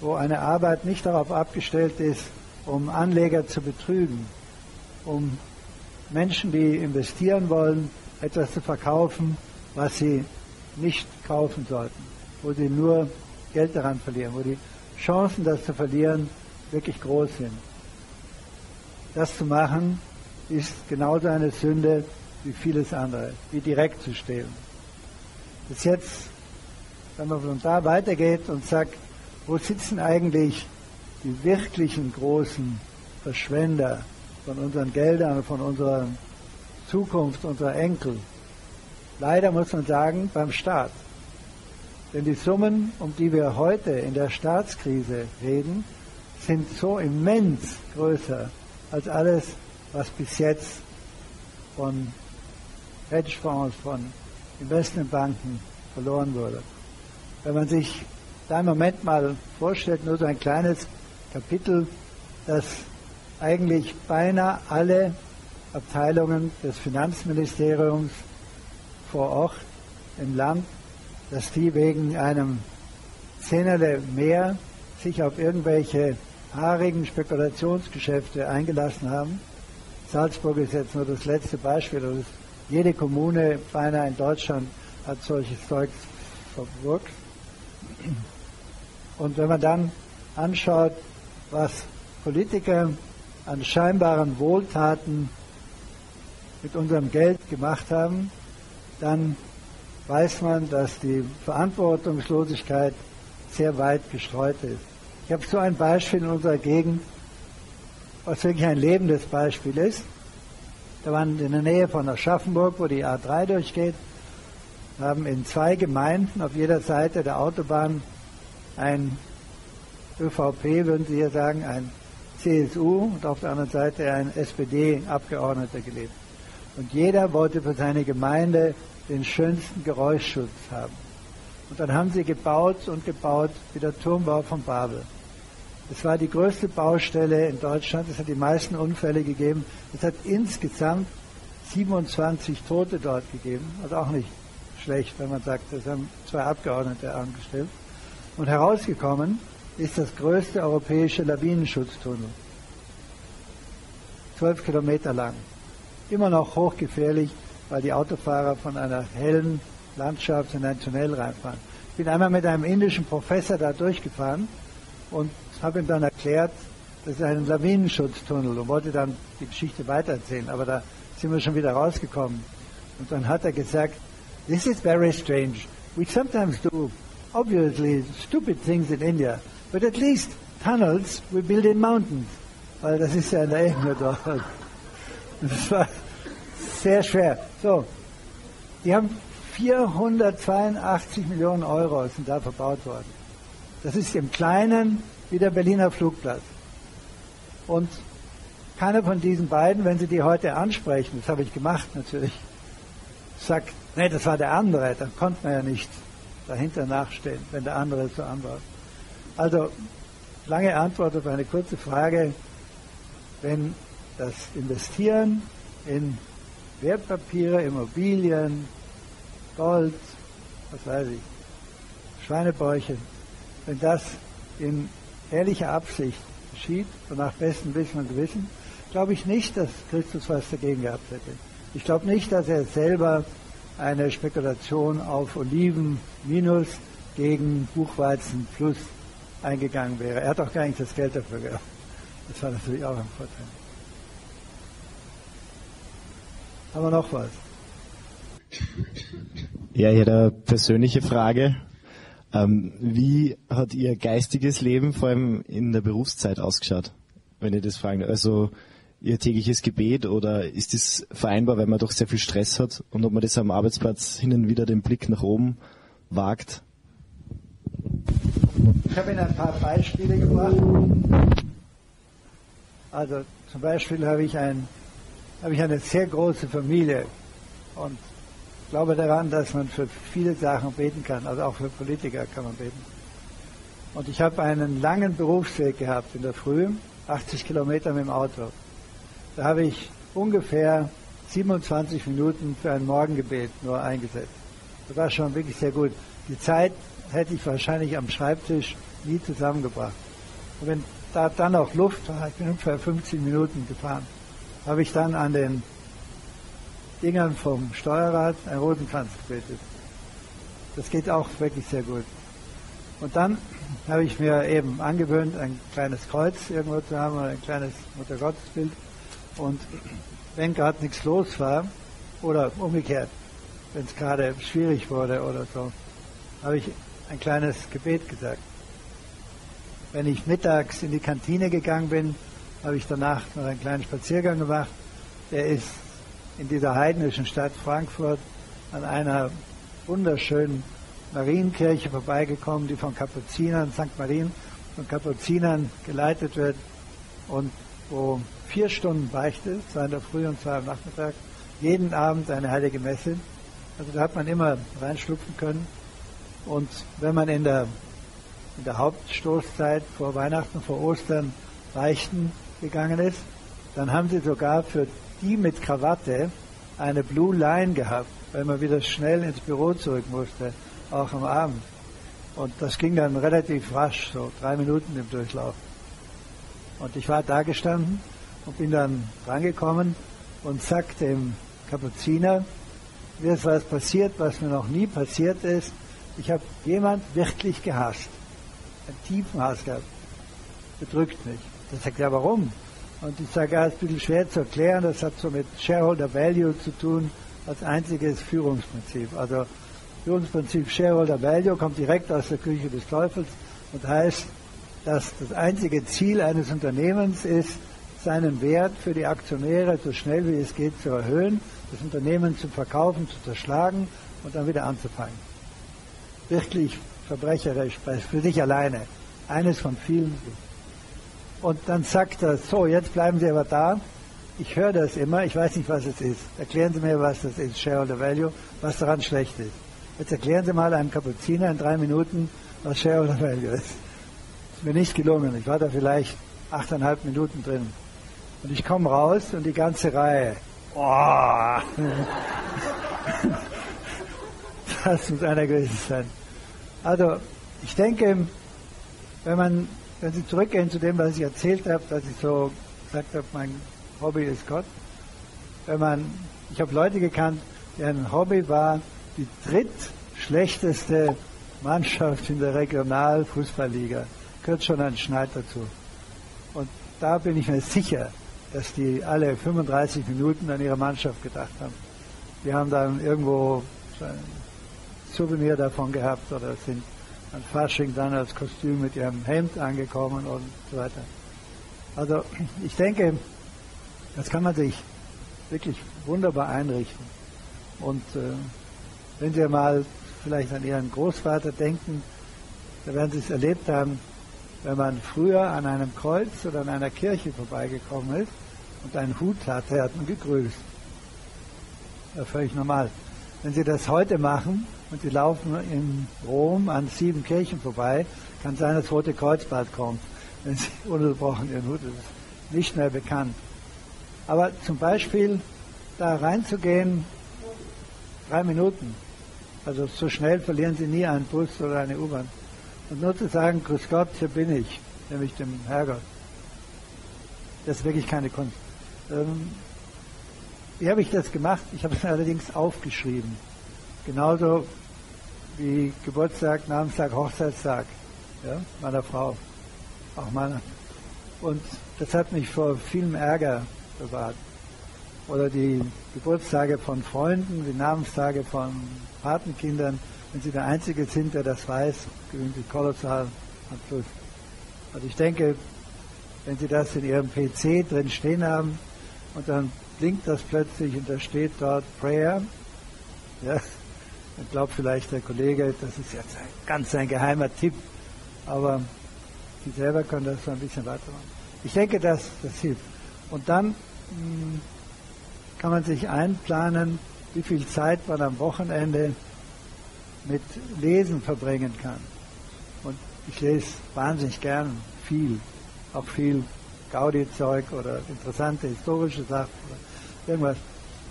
wo eine Arbeit nicht darauf abgestellt ist, um Anleger zu betrügen, um Menschen, die investieren wollen, etwas zu verkaufen, was sie nicht kaufen sollten, wo sie nur Geld daran verlieren, wo die Chancen, das zu verlieren, wirklich groß sind. Das zu machen, ist genauso eine Sünde wie vieles andere, wie direkt zu stehlen. Bis jetzt, wenn man von da weitergeht und sagt, wo sitzen eigentlich die wirklichen großen Verschwender von unseren Geldern, von unserer Zukunft unserer Enkel? Leider muss man sagen, beim Staat. Denn die Summen, um die wir heute in der Staatskrise reden, sind so immens größer als alles, was bis jetzt von Hedgefonds, von Investmentbanken verloren wurde. Wenn man sich da im Moment mal vorstellt, nur so ein kleines Kapitel, dass eigentlich beinahe alle Abteilungen des Finanzministeriums vor Ort im Land, dass die wegen einem Zehnerle mehr sich auf irgendwelche haarigen Spekulationsgeschäfte eingelassen haben. Salzburg ist jetzt nur das letzte Beispiel. Das jede Kommune beinahe in Deutschland hat solches Zeug verwirkt. Und wenn man dann anschaut, was Politiker an scheinbaren Wohltaten mit unserem Geld gemacht haben, dann weiß man, dass die Verantwortungslosigkeit sehr weit gestreut ist. Ich habe so ein Beispiel in unserer Gegend, was wirklich ein lebendes Beispiel ist. Da waren in der Nähe von Aschaffenburg, wo die A3 durchgeht, haben in zwei Gemeinden auf jeder Seite der Autobahn ein ÖVP, würden Sie hier sagen, ein CSU und auf der anderen Seite ein SPD-Abgeordneter gelebt. Und jeder wollte für seine Gemeinde den schönsten Geräuschschutz haben. Und dann haben sie gebaut und gebaut wie der Turmbau von Babel. Es war die größte Baustelle in Deutschland. Es hat die meisten Unfälle gegeben. Es hat insgesamt 27 Tote dort gegeben. Also auch nicht schlecht, wenn man sagt, das haben zwei Abgeordnete angestellt. Und herausgekommen ist das größte europäische Lawinenschutztunnel. Zwölf Kilometer lang. Immer noch hochgefährlich, weil die Autofahrer von einer hellen Landschaft in ein Tunnel reinfahren. Ich bin einmal mit einem indischen Professor da durchgefahren und habe ihm dann erklärt, das ist ein Lawinenschutztunnel und wollte dann die Geschichte weitererzählen, aber da sind wir schon wieder rausgekommen. Und dann hat er gesagt, this is very strange. We sometimes do obviously stupid things in India, but at least tunnels we build in mountains. Weil das ist ja in der Ebene dort. Das war sehr schwer. So, die haben 482 Millionen Euro sind da verbaut worden. Das ist im Kleinen wie der Berliner Flugplatz. Und keiner von diesen beiden, wenn sie die heute ansprechen, das habe ich gemacht natürlich, sagt, nee, das war der andere, dann konnte man ja nicht dahinter nachstehen, wenn der andere so antwortet. Also, lange Antwort auf eine kurze Frage. Wenn das Investieren in Wertpapiere, Immobilien, Gold, was weiß ich, Schweinebäuche, wenn das in ehrlicher Absicht geschieht und nach bestem Wissen und Gewissen, glaube ich nicht, dass Christus was dagegen gehabt hätte. Ich glaube nicht, dass er selber eine Spekulation auf Oliven minus gegen Buchweizen plus eingegangen wäre. Er hat auch gar nicht das Geld dafür gehabt. Das war natürlich auch ein Vorteil. Haben wir noch was? Ja, ich hätte eine persönliche Frage. Ähm, wie hat Ihr geistiges Leben vor allem in der Berufszeit ausgeschaut, wenn ihr das fragen? Also Ihr tägliches Gebet oder ist das vereinbar, wenn man doch sehr viel Stress hat und ob man das am Arbeitsplatz hin und wieder den Blick nach oben wagt? Ich habe Ihnen ein paar Beispiele gebracht. Also zum Beispiel habe ich, ein, habe ich eine sehr große Familie und glaube daran, dass man für viele Sachen beten kann, also auch für Politiker kann man beten. Und ich habe einen langen Berufsweg gehabt in der Früh, 80 Kilometer mit dem Auto. Da habe ich ungefähr 27 Minuten für ein Morgengebet nur eingesetzt. Das war schon wirklich sehr gut. Die Zeit hätte ich wahrscheinlich am Schreibtisch nie zusammengebracht. Und wenn da dann auch Luft war, ich bin ungefähr 15 Minuten gefahren, habe ich dann an den Dingern vom Steuerrad ein Rosenkranzgebet ist. Das geht auch wirklich sehr gut. Und dann habe ich mir eben angewöhnt, ein kleines Kreuz irgendwo zu haben oder ein kleines Muttergottesbild. Und wenn gerade nichts los war, oder umgekehrt, wenn es gerade schwierig wurde oder so, habe ich ein kleines Gebet gesagt. Wenn ich mittags in die Kantine gegangen bin, habe ich danach noch einen kleinen Spaziergang gemacht. Der ist in dieser heidnischen Stadt Frankfurt an einer wunderschönen Marienkirche vorbeigekommen, die von Kapuzinern, St. Marien, von Kapuzinern geleitet wird und wo vier Stunden Beichte, zwei in der Früh und zwei am Nachmittag, jeden Abend eine heilige Messe. Also da hat man immer reinschlupfen können. Und wenn man in der, in der Hauptstoßzeit vor Weihnachten, vor Ostern beichten gegangen ist, dann haben sie sogar für die mit Krawatte eine Blue Line gehabt, weil man wieder schnell ins Büro zurück musste, auch am Abend. Und das ging dann relativ rasch, so drei Minuten im Durchlauf. Und ich war da gestanden und bin dann rangekommen und sagte dem Kapuziner, mir ist was passiert, was mir noch nie passiert ist. Ich habe jemand wirklich gehasst. Einen tiefen Hass gehabt. Bedrückt mich. Da sagt er, warum? Und ich sage, ja, ist ein bisschen schwer zu erklären. Das hat so mit Shareholder Value zu tun, als einziges Führungsprinzip. Also Führungsprinzip Shareholder Value kommt direkt aus der Küche des Teufels und heißt, dass das einzige Ziel eines Unternehmens ist, seinen Wert für die Aktionäre so schnell wie es geht zu erhöhen, das Unternehmen zu verkaufen, zu zerschlagen und dann wieder anzufangen. Wirklich verbrecherisch, für sich alleine. Eines von vielen. Und dann sagt er, so, jetzt bleiben Sie aber da. Ich höre das immer, ich weiß nicht, was es ist. Erklären Sie mir, was das ist, Shareholder Value, was daran schlecht ist. Jetzt erklären Sie mal einem Kapuziner in drei Minuten, was Shareholder Value ist. Ist mir nicht gelungen. Ich war da vielleicht achteinhalb Minuten drin. Und ich komme raus und die ganze Reihe. Oh. Das muss einer gewesen sein. Also, ich denke, wenn man, wenn Sie zurückgehen zu dem, was ich erzählt habe, dass ich so gesagt habe, mein Hobby ist Gott. Wenn man, ich habe Leute gekannt, deren Hobby war die drittschlechteste Mannschaft in der Regionalfußballliga. Gehört schon ein Schneid dazu. Und da bin ich mir sicher, dass die alle 35 Minuten an ihre Mannschaft gedacht haben. Die haben dann irgendwo ein Souvenir davon gehabt oder sind an Fasching dann als Kostüm mit ihrem Hemd angekommen und so weiter. Also ich denke, das kann man sich wirklich wunderbar einrichten. Und äh, wenn Sie mal vielleicht an Ihren Großvater denken, da werden Sie es erlebt haben, wenn man früher an einem Kreuz oder an einer Kirche vorbeigekommen ist und einen Hut hatte, hat man gegrüßt. Das ist völlig normal. Wenn Sie das heute machen und Sie laufen in Rom an sieben Kirchen vorbei, kann sein, dass das Rote Kreuz bald kommt, wenn Sie ununterbrochen Ihren Hut, das ist nicht mehr bekannt. Aber zum Beispiel da reinzugehen, drei Minuten, also so schnell verlieren Sie nie einen Bus oder eine U-Bahn. Und nur zu sagen, Grüß Gott, hier bin ich, nämlich dem Herrgott. Das ist wirklich keine Kunst. Ähm, wie habe ich das gemacht? Ich habe es allerdings aufgeschrieben. Genauso wie Geburtstag, Namenstag, Hochzeitstag ja, meiner Frau, auch meiner. Und das hat mich vor vielem Ärger bewahrt. Oder die Geburtstage von Freunden, die Namenstage von Patenkindern, wenn Sie der Einzige sind, der das weiß, gewinnen Sie kolossal an Plus. Also ich denke, wenn Sie das in Ihrem PC drin stehen haben und dann blinkt das plötzlich und da steht dort Prayer, ja, dann glaubt vielleicht der Kollege, das ist jetzt ganz ein geheimer Tipp, aber Sie selber können das so ein bisschen weitermachen. Ich denke, dass das hilft. Und dann mh, hm, kann man sich einplanen, wie viel Zeit man am Wochenende mit Lesen verbringen kann. Und ich lese wahnsinnig gern viel, auch viel Gaudi-Zeug oder interessante historische Sachen oder irgendwas.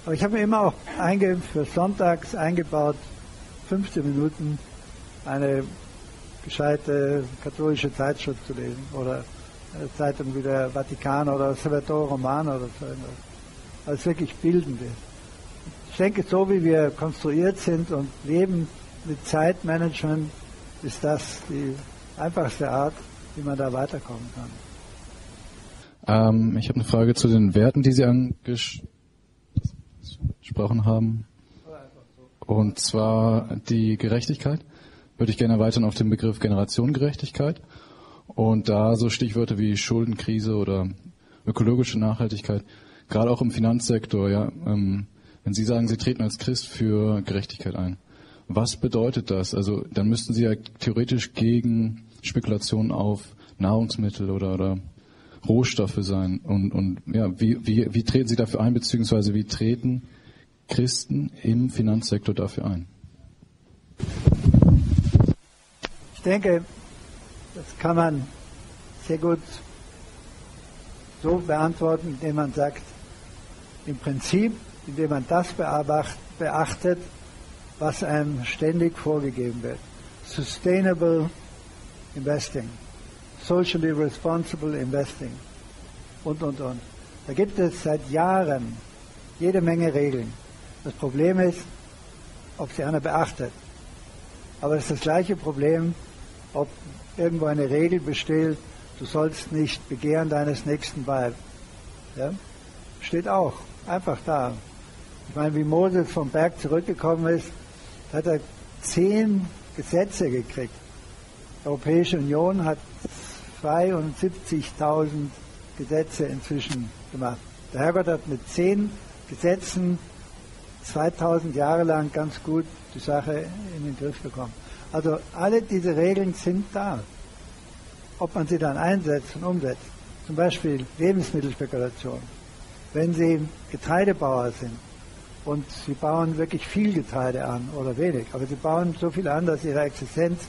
Aber ich habe mir immer auch einge für sonntags eingebaut, 15 Minuten eine gescheite katholische Zeitschrift zu lesen oder eine Zeitung wie der Vatikan oder Salvatore Romano oder so. Weil es wirklich bildend ist. Ich denke, so wie wir konstruiert sind und leben mit Zeitmanagement, ist das die einfachste Art, wie man da weiterkommen kann. Ähm, ich habe eine Frage zu den Werten, die Sie angesprochen haben. Und zwar die Gerechtigkeit. Würde ich gerne erweitern auf den Begriff Generationengerechtigkeit. Und da so Stichwörter wie Schuldenkrise oder ökologische Nachhaltigkeit, gerade auch im Finanzsektor, ja, ähm, wenn Sie sagen, Sie treten als Christ für Gerechtigkeit ein, was bedeutet das? Also dann müssten Sie ja theoretisch gegen Spekulationen auf Nahrungsmittel oder, oder Rohstoffe sein. Und, und ja, wie, wie, wie treten Sie dafür ein, beziehungsweise wie treten Christen im Finanzsektor dafür ein? Ich denke, das kann man sehr gut so beantworten, indem man sagt, im Prinzip, indem man das beachtet, was einem ständig vorgegeben wird. Sustainable Investing, Socially Responsible Investing und, und, und. Da gibt es seit Jahren jede Menge Regeln. Das Problem ist, ob sie einer beachtet. Aber es ist das gleiche Problem, ob irgendwo eine Regel besteht, du sollst nicht begehren deines nächsten Weib. Ja? Steht auch, einfach da. Ich meine, wie Moses vom Berg zurückgekommen ist, hat er zehn Gesetze gekriegt. Die Europäische Union hat 72.000 Gesetze inzwischen gemacht. Der Herrgott hat mit zehn Gesetzen 2000 Jahre lang ganz gut die Sache in den Griff bekommen. Also alle diese Regeln sind da. Ob man sie dann einsetzt und umsetzt. Zum Beispiel Lebensmittelspekulation. Wenn Sie Getreidebauer sind und Sie bauen wirklich viel Getreide an oder wenig, aber Sie bauen so viel an, dass Ihre Existenz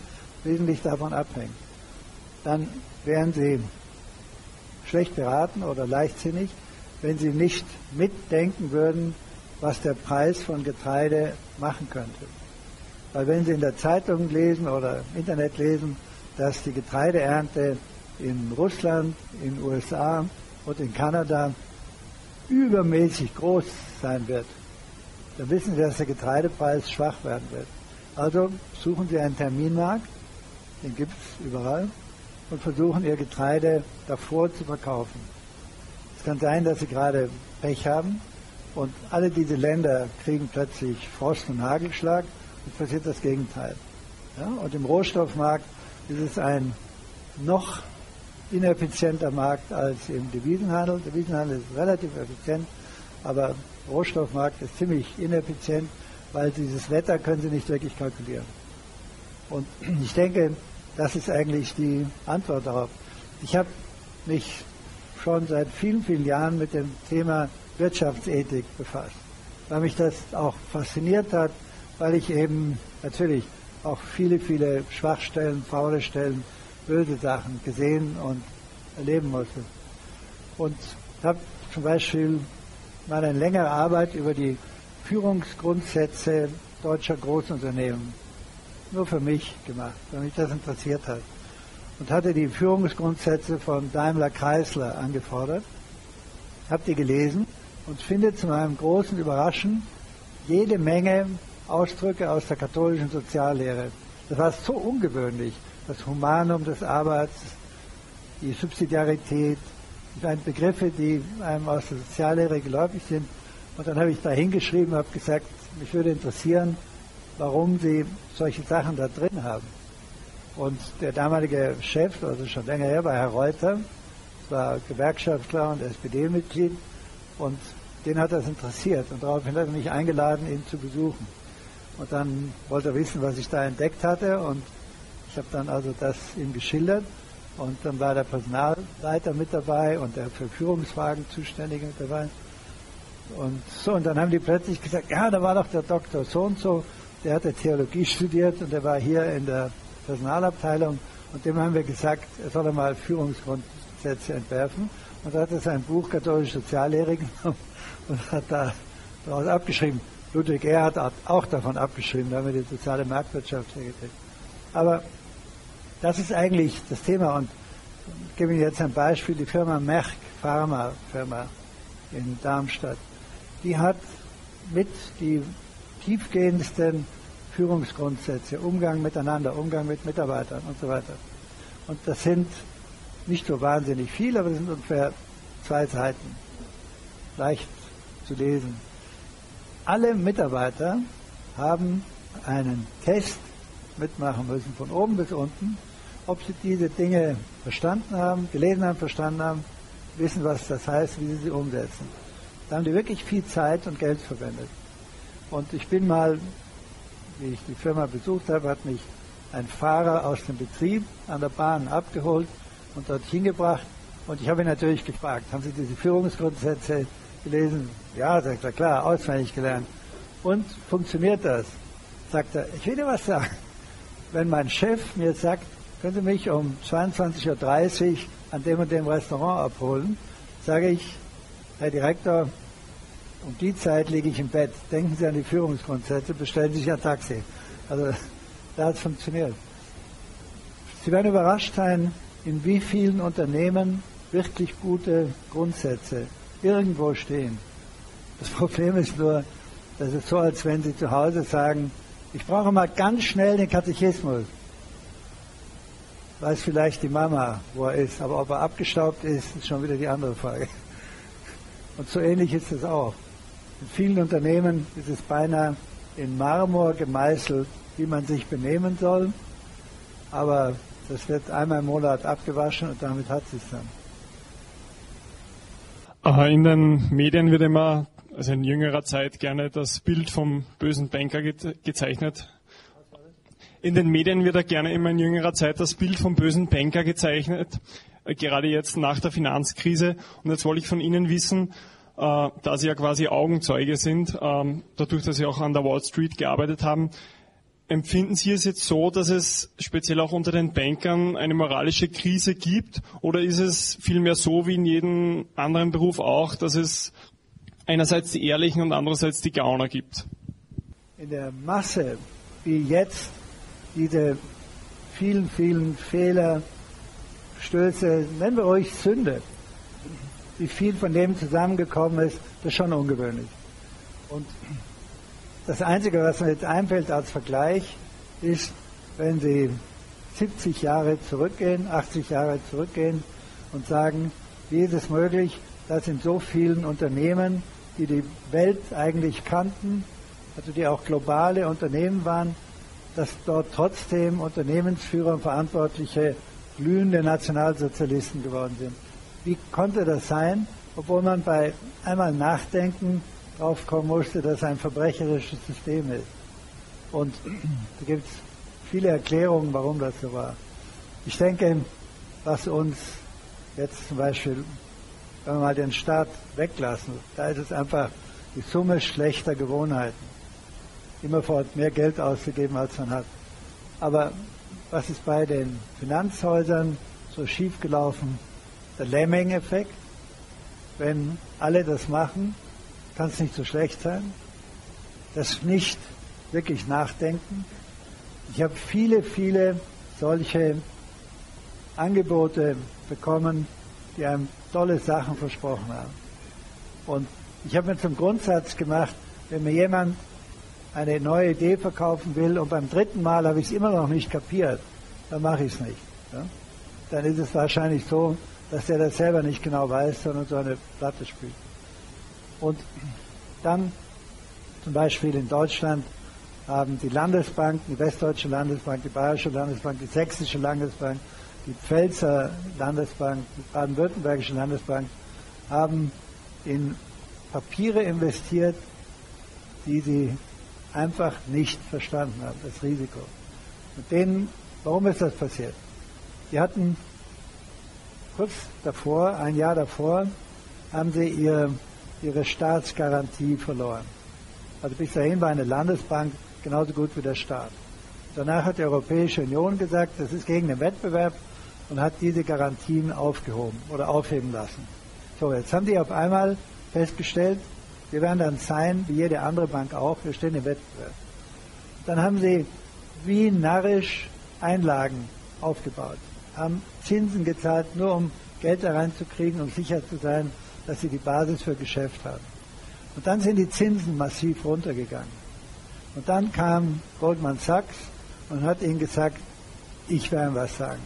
wesentlich davon abhängt, dann wären Sie schlecht beraten oder leichtsinnig, wenn Sie nicht mitdenken würden, was der Preis von Getreide machen könnte. Weil wenn Sie in der Zeitung lesen oder im Internet lesen, dass die Getreideernte in Russland, in den USA und in Kanada übermäßig groß sein wird, dann wissen Sie, dass der Getreidepreis schwach werden wird. Also suchen Sie einen Terminmarkt, den gibt es überall, und versuchen Ihr Getreide davor zu verkaufen. Es kann sein, dass Sie gerade Pech haben und alle diese Länder kriegen plötzlich Frost und Hagelschlag und passiert das Gegenteil. Ja? Und im Rohstoffmarkt ist es ein noch ineffizienter Markt als im Devisenhandel. Devisenhandel ist relativ effizient, aber Rohstoffmarkt ist ziemlich ineffizient, weil dieses Wetter können Sie nicht wirklich kalkulieren. Und ich denke, das ist eigentlich die Antwort darauf. Ich habe mich schon seit vielen, vielen Jahren mit dem Thema Wirtschaftsethik befasst, weil mich das auch fasziniert hat, weil ich eben natürlich auch viele, viele Schwachstellen, faule Stellen, böse Sachen gesehen und erleben musste. Und habe zum Beispiel mal eine längere Arbeit über die Führungsgrundsätze deutscher Großunternehmen nur für mich gemacht, weil mich das interessiert hat. Und hatte die Führungsgrundsätze von Daimler Chrysler angefordert, habe die gelesen und finde zu meinem großen Überraschen jede Menge Ausdrücke aus der katholischen Soziallehre. Das war so ungewöhnlich. Das Humanum des Arbeits, die Subsidiarität, meine Begriffe, die einem aus der Soziallehre geläufig sind. Und dann habe ich da hingeschrieben, habe gesagt, mich würde interessieren, warum Sie solche Sachen da drin haben. Und der damalige Chef, also schon länger her, war Herr Reuter, war Gewerkschaftler und SPD-Mitglied und den hat das interessiert und daraufhin hat er mich eingeladen, ihn zu besuchen. Und dann wollte er wissen, was ich da entdeckt hatte und ich habe dann also das ihm geschildert und dann war der Personalleiter mit dabei und der für Führungsfragen zuständige mit dabei. Und so, und dann haben die plötzlich gesagt, ja, da war doch der Doktor so und so, der hatte Theologie studiert und der war hier in der Personalabteilung und dem haben wir gesagt, er soll mal Führungsgrundsätze entwerfen. Und da hat er sein Buch Katholische Soziallehre genommen und hat da daraus abgeschrieben. Ludwig Erhard hat auch davon abgeschrieben, da haben wir die soziale Marktwirtschaft hergekriegt. Aber das ist eigentlich das Thema und ich gebe Ihnen jetzt ein Beispiel, die Firma Merck, Pharma-Firma in Darmstadt, die hat mit die tiefgehendsten Führungsgrundsätze, Umgang miteinander, Umgang mit Mitarbeitern und so weiter. Und das sind nicht so wahnsinnig viel, aber das sind ungefähr zwei Seiten. Leicht zu lesen. Alle Mitarbeiter haben einen Test mitmachen müssen, von oben bis unten, ob sie diese Dinge verstanden haben, gelesen haben, verstanden haben, wissen, was das heißt, wie sie sie umsetzen. Da haben die wirklich viel Zeit und Geld verwendet. Und ich bin mal, wie ich die Firma besucht habe, hat mich ein Fahrer aus dem Betrieb an der Bahn abgeholt und dort hingebracht. Und ich habe ihn natürlich gefragt, haben Sie diese Führungsgrundsätze gelesen? Ja, sagt er, klar, auswendig gelernt. Und funktioniert das? Sagt er, ich will dir was sagen. Wenn mein Chef mir sagt, können Sie mich um 22.30 Uhr an dem und dem Restaurant abholen, sage ich, Herr Direktor, um die Zeit liege ich im Bett. Denken Sie an die Führungsgrundsätze, bestellen Sie sich ein Taxi. Also da hat es funktioniert. Sie werden überrascht sein, in wie vielen Unternehmen wirklich gute Grundsätze irgendwo stehen. Das Problem ist nur, das ist so, als wenn Sie zu Hause sagen, ich brauche mal ganz schnell den Katechismus. Weiß vielleicht die Mama, wo er ist, aber ob er abgestaubt ist, ist schon wieder die andere Frage. Und so ähnlich ist es auch. In vielen Unternehmen ist es beinahe in Marmor gemeißelt, wie man sich benehmen soll, aber das wird einmal im Monat abgewaschen und damit hat es dann. In den Medien wird immer, also in jüngerer Zeit, gerne das Bild vom bösen Banker ge gezeichnet. In den Medien wird ja gerne immer in jüngerer Zeit das Bild vom bösen Banker gezeichnet, äh, gerade jetzt nach der Finanzkrise. Und jetzt wollte ich von Ihnen wissen, äh, da Sie ja quasi Augenzeuge sind, ähm, dadurch, dass Sie auch an der Wall Street gearbeitet haben, Empfinden Sie es jetzt so, dass es speziell auch unter den Bankern eine moralische Krise gibt? Oder ist es vielmehr so wie in jedem anderen Beruf auch, dass es einerseits die Ehrlichen und andererseits die Gauner gibt? In der Masse, wie jetzt diese vielen, vielen Fehler, Stöße, nennen wir ruhig Sünde, wie viel von dem zusammengekommen ist, das ist schon ungewöhnlich. Und das Einzige, was mir jetzt einfällt als Vergleich, ist, wenn Sie 70 Jahre zurückgehen, 80 Jahre zurückgehen und sagen, wie ist es möglich, dass in so vielen Unternehmen, die die Welt eigentlich kannten, also die auch globale Unternehmen waren, dass dort trotzdem Unternehmensführer und Verantwortliche glühende Nationalsozialisten geworden sind. Wie konnte das sein, obwohl man bei einmal Nachdenken drauf kommen musste, dass es ein verbrecherisches System ist. Und da gibt es viele Erklärungen, warum das so war. Ich denke, was uns jetzt zum Beispiel, wenn wir mal den Staat weglassen, da ist es einfach die Summe schlechter Gewohnheiten. Immerfort mehr Geld auszugeben, als man hat. Aber was ist bei den Finanzhäusern so schief gelaufen? Der Lemming-Effekt. Wenn alle das machen, kann es nicht so schlecht sein. Das nicht wirklich nachdenken. Ich habe viele, viele solche Angebote bekommen, die einem tolle Sachen versprochen haben. Und ich habe mir zum Grundsatz gemacht, wenn mir jemand eine neue Idee verkaufen will und beim dritten Mal habe ich es immer noch nicht kapiert, dann mache ich es nicht. Ja? Dann ist es wahrscheinlich so, dass der das selber nicht genau weiß, sondern so eine Platte spielt. Und dann zum Beispiel in Deutschland haben die Landesbanken, die Westdeutsche Landesbank, die Bayerische Landesbank, die Sächsische Landesbank, die Pfälzer Landesbank, die Baden-Württembergische Landesbank, haben in Papiere investiert, die sie einfach nicht verstanden haben, das Risiko. Mit denen, warum ist das passiert? Die hatten kurz davor, ein Jahr davor, haben sie ihr ihre Staatsgarantie verloren. Also bis dahin war eine Landesbank genauso gut wie der Staat. Danach hat die Europäische Union gesagt, das ist gegen den Wettbewerb und hat diese Garantien aufgehoben oder aufheben lassen. So, jetzt haben die auf einmal festgestellt, wir werden dann sein, wie jede andere Bank auch, wir stehen im Wettbewerb. Dann haben sie wie narrisch Einlagen aufgebaut, haben Zinsen gezahlt, nur um Geld da reinzukriegen, um sicher zu sein, dass sie die Basis für Geschäft haben. Und dann sind die Zinsen massiv runtergegangen. Und dann kam Goldman Sachs und hat ihnen gesagt, ich werde was sagen.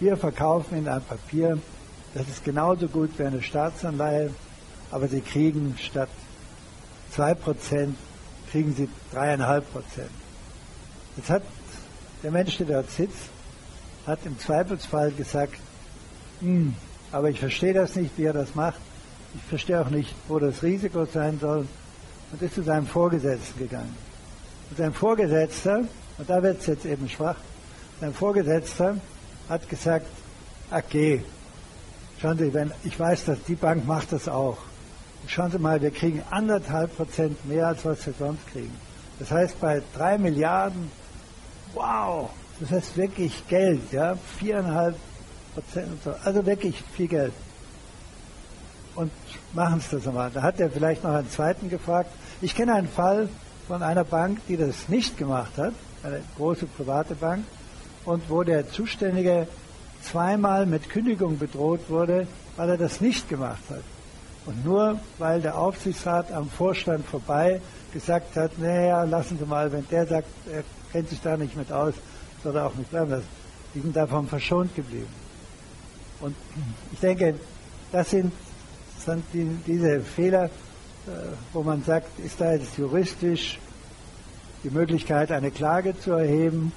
Wir verkaufen Ihnen ein Papier, das ist genauso gut wie eine Staatsanleihe, aber Sie kriegen statt 2% kriegen Sie 3,5%. Jetzt hat der Mensch, der dort sitzt, hat im Zweifelsfall gesagt, hm, aber ich verstehe das nicht, wie er das macht. Ich verstehe auch nicht, wo das Risiko sein soll. Und ist zu seinem Vorgesetzten gegangen. Und sein Vorgesetzter, und da wird es jetzt eben schwach, sein Vorgesetzter hat gesagt, okay, schauen Sie, wenn, ich weiß, dass die Bank macht das auch. Schauen Sie mal, wir kriegen anderthalb Prozent mehr, als was wir sonst kriegen. Das heißt, bei drei Milliarden, wow, das heißt wirklich Geld, ja, viereinhalb Prozent und so, also wirklich viel Geld. Und machen Sie das einmal. Da hat er vielleicht noch einen zweiten gefragt. Ich kenne einen Fall von einer Bank, die das nicht gemacht hat, eine große private Bank, und wo der Zuständige zweimal mit Kündigung bedroht wurde, weil er das nicht gemacht hat. Und nur weil der Aufsichtsrat am Vorstand vorbei gesagt hat, naja, lassen Sie mal, wenn der sagt, er kennt sich da nicht mit aus, soll er auch nicht bleiben lassen. Die sind davon verschont geblieben. Und ich denke, das sind, sind die, diese Fehler, äh, wo man sagt, ist da jetzt juristisch die Möglichkeit, eine Klage zu erheben?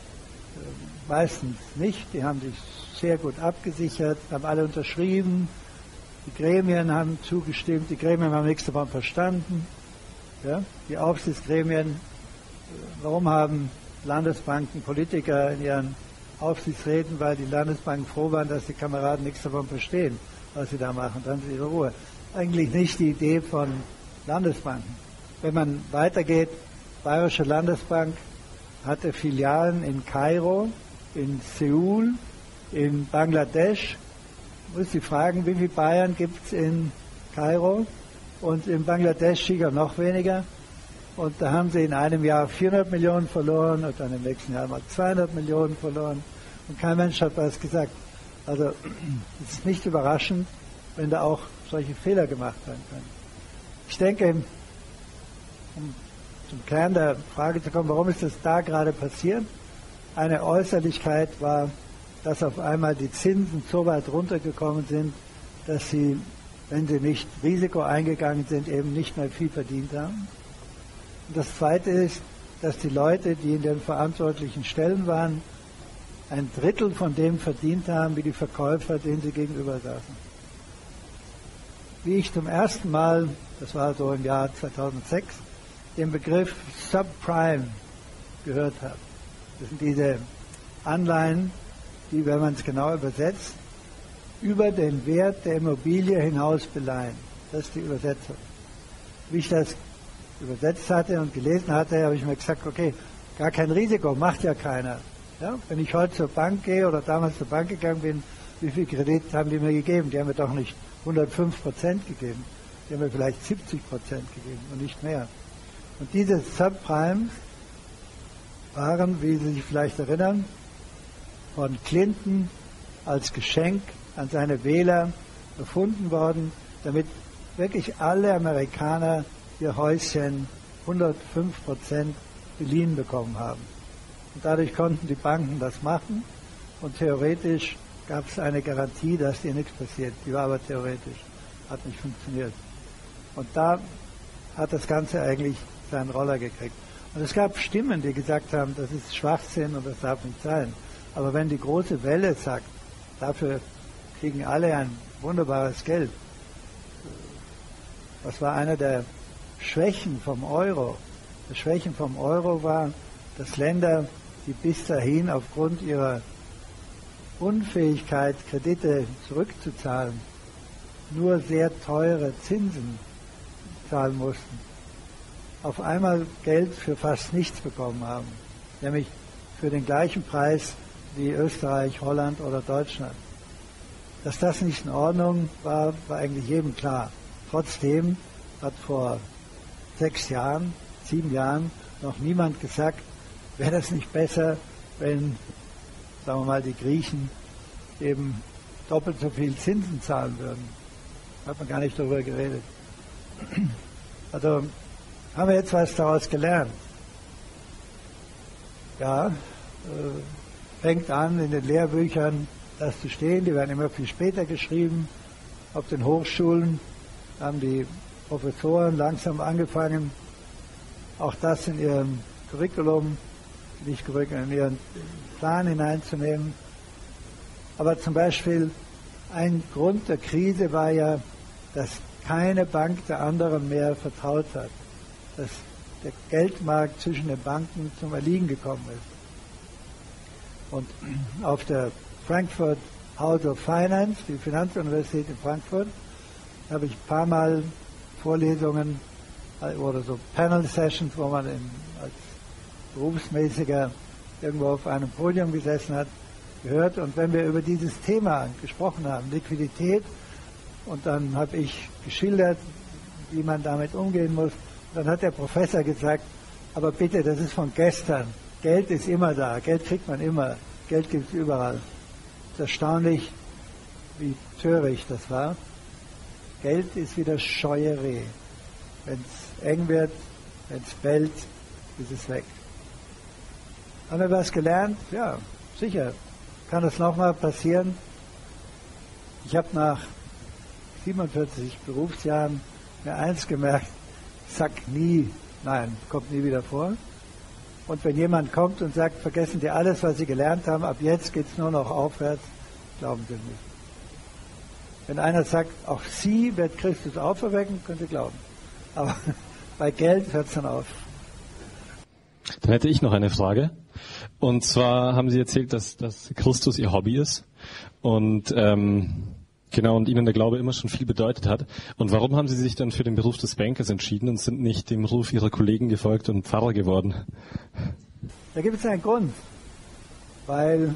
Äh, meistens nicht. Die haben sich sehr gut abgesichert, haben alle unterschrieben. Die Gremien haben zugestimmt, die Gremien haben nichts davon verstanden. Ja? Die Aufsichtsgremien, äh, warum haben Landesbanken Politiker in ihren Aufsichtsräten, weil die Landesbanken froh waren, dass die Kameraden nichts davon verstehen, was sie da machen, dann sind ihre Ruhe. Eigentlich nicht die Idee von Landesbanken. Wenn man weitergeht, Bayerische Landesbank hatte Filialen in Kairo, in Seoul, in Bangladesch. Muss Sie fragen, wie viele Bayern gibt es in Kairo? Und in Bangladesch sicher noch weniger. Und da haben sie in einem Jahr 400 Millionen verloren und dann im nächsten Jahr mal 200 Millionen verloren. Und kein Mensch hat was gesagt. Also es ist nicht überraschend, wenn da auch solche Fehler gemacht werden können. Ich denke, um zum Kern der Frage zu kommen, warum ist das da gerade passiert? Eine Äußerlichkeit war dass auf einmal die Zinsen so weit runtergekommen sind, dass sie, wenn sie nicht Risiko eingegangen sind, eben nicht mehr viel verdient haben. Und das Zweite ist, dass die Leute, die in den verantwortlichen Stellen waren, ein Drittel von dem verdient haben, wie die Verkäufer, denen sie gegenüber saßen. Wie ich zum ersten Mal, das war so im Jahr 2006, den Begriff Subprime gehört habe. Das sind diese Anleihen, die, wenn man es genau übersetzt, über den Wert der Immobilie hinaus beleihen. Das ist die Übersetzung. Wie ich das übersetzt hatte und gelesen hatte, habe ich mir gesagt, okay, gar kein Risiko, macht ja keiner. Ja, wenn ich heute zur Bank gehe oder damals zur Bank gegangen bin, wie viel Kredit haben die mir gegeben? Die haben mir doch nicht 105 Prozent gegeben. Die haben mir vielleicht 70 Prozent gegeben und nicht mehr. Und diese Subprimes waren, wie Sie sich vielleicht erinnern, von Clinton als Geschenk an seine Wähler erfunden worden, damit wirklich alle Amerikaner ihr Häuschen 105 Prozent beliehen bekommen haben. Und dadurch konnten die Banken das machen und theoretisch gab es eine Garantie, dass dir nichts passiert. Die war aber theoretisch, hat nicht funktioniert. Und da hat das Ganze eigentlich seinen Roller gekriegt. Und es gab Stimmen, die gesagt haben, das ist Schwachsinn und das darf nicht sein. Aber wenn die große Welle sagt, dafür kriegen alle ein wunderbares Geld. Was war einer der Schwächen vom Euro? Die Schwächen vom Euro war, dass Länder, die bis dahin aufgrund ihrer Unfähigkeit, Kredite zurückzuzahlen, nur sehr teure Zinsen zahlen mussten, auf einmal Geld für fast nichts bekommen haben. Nämlich für den gleichen Preis wie Österreich, Holland oder Deutschland. Dass das nicht in Ordnung war, war eigentlich jedem klar. Trotzdem hat vor sechs Jahren, sieben Jahren noch niemand gesagt, wäre das nicht besser, wenn, sagen wir mal, die Griechen eben doppelt so viel Zinsen zahlen würden. Da hat man gar nicht darüber geredet. Also haben wir jetzt was daraus gelernt? Ja, äh, fängt an in den Lehrbüchern das zu stehen, die werden immer viel später geschrieben. Auf den Hochschulen haben die Professoren langsam angefangen, auch das in ihrem Curriculum, nicht Curriculum, in ihren Plan hineinzunehmen. Aber zum Beispiel ein Grund der Krise war ja, dass keine Bank der anderen mehr vertraut hat, dass der Geldmarkt zwischen den Banken zum Erliegen gekommen ist. Und auf der Frankfurt House of Finance, die Finanzuniversität in Frankfurt, habe ich ein paar Mal Vorlesungen oder so Panel Sessions, wo man in, als Berufsmäßiger irgendwo auf einem Podium gesessen hat, gehört. Und wenn wir über dieses Thema gesprochen haben, Liquidität, und dann habe ich geschildert, wie man damit umgehen muss, dann hat der Professor gesagt, aber bitte, das ist von gestern. Geld ist immer da, Geld kriegt man immer, Geld gibt es überall. Es ist erstaunlich, wie töricht das war. Geld ist wieder scheue Reh. Wenn es eng wird, wenn es bellt, ist es weg. Haben wir was gelernt? Ja, sicher. Kann das nochmal passieren? Ich habe nach 47 Berufsjahren mir eins gemerkt, sag nie, nein, kommt nie wieder vor. Und wenn jemand kommt und sagt, vergessen Sie alles, was Sie gelernt haben, ab jetzt geht es nur noch aufwärts, glauben Sie nicht. Wenn einer sagt, auch Sie wird Christus auferwecken, können Sie glauben. Aber bei Geld hört es dann auf. Dann hätte ich noch eine Frage. Und zwar haben Sie erzählt, dass, dass Christus Ihr Hobby ist. Und ähm, genau, und Ihnen der Glaube immer schon viel bedeutet hat. Und warum haben Sie sich dann für den Beruf des Bankers entschieden und sind nicht dem Ruf Ihrer Kollegen gefolgt und Pfarrer geworden? Da gibt es einen Grund. Weil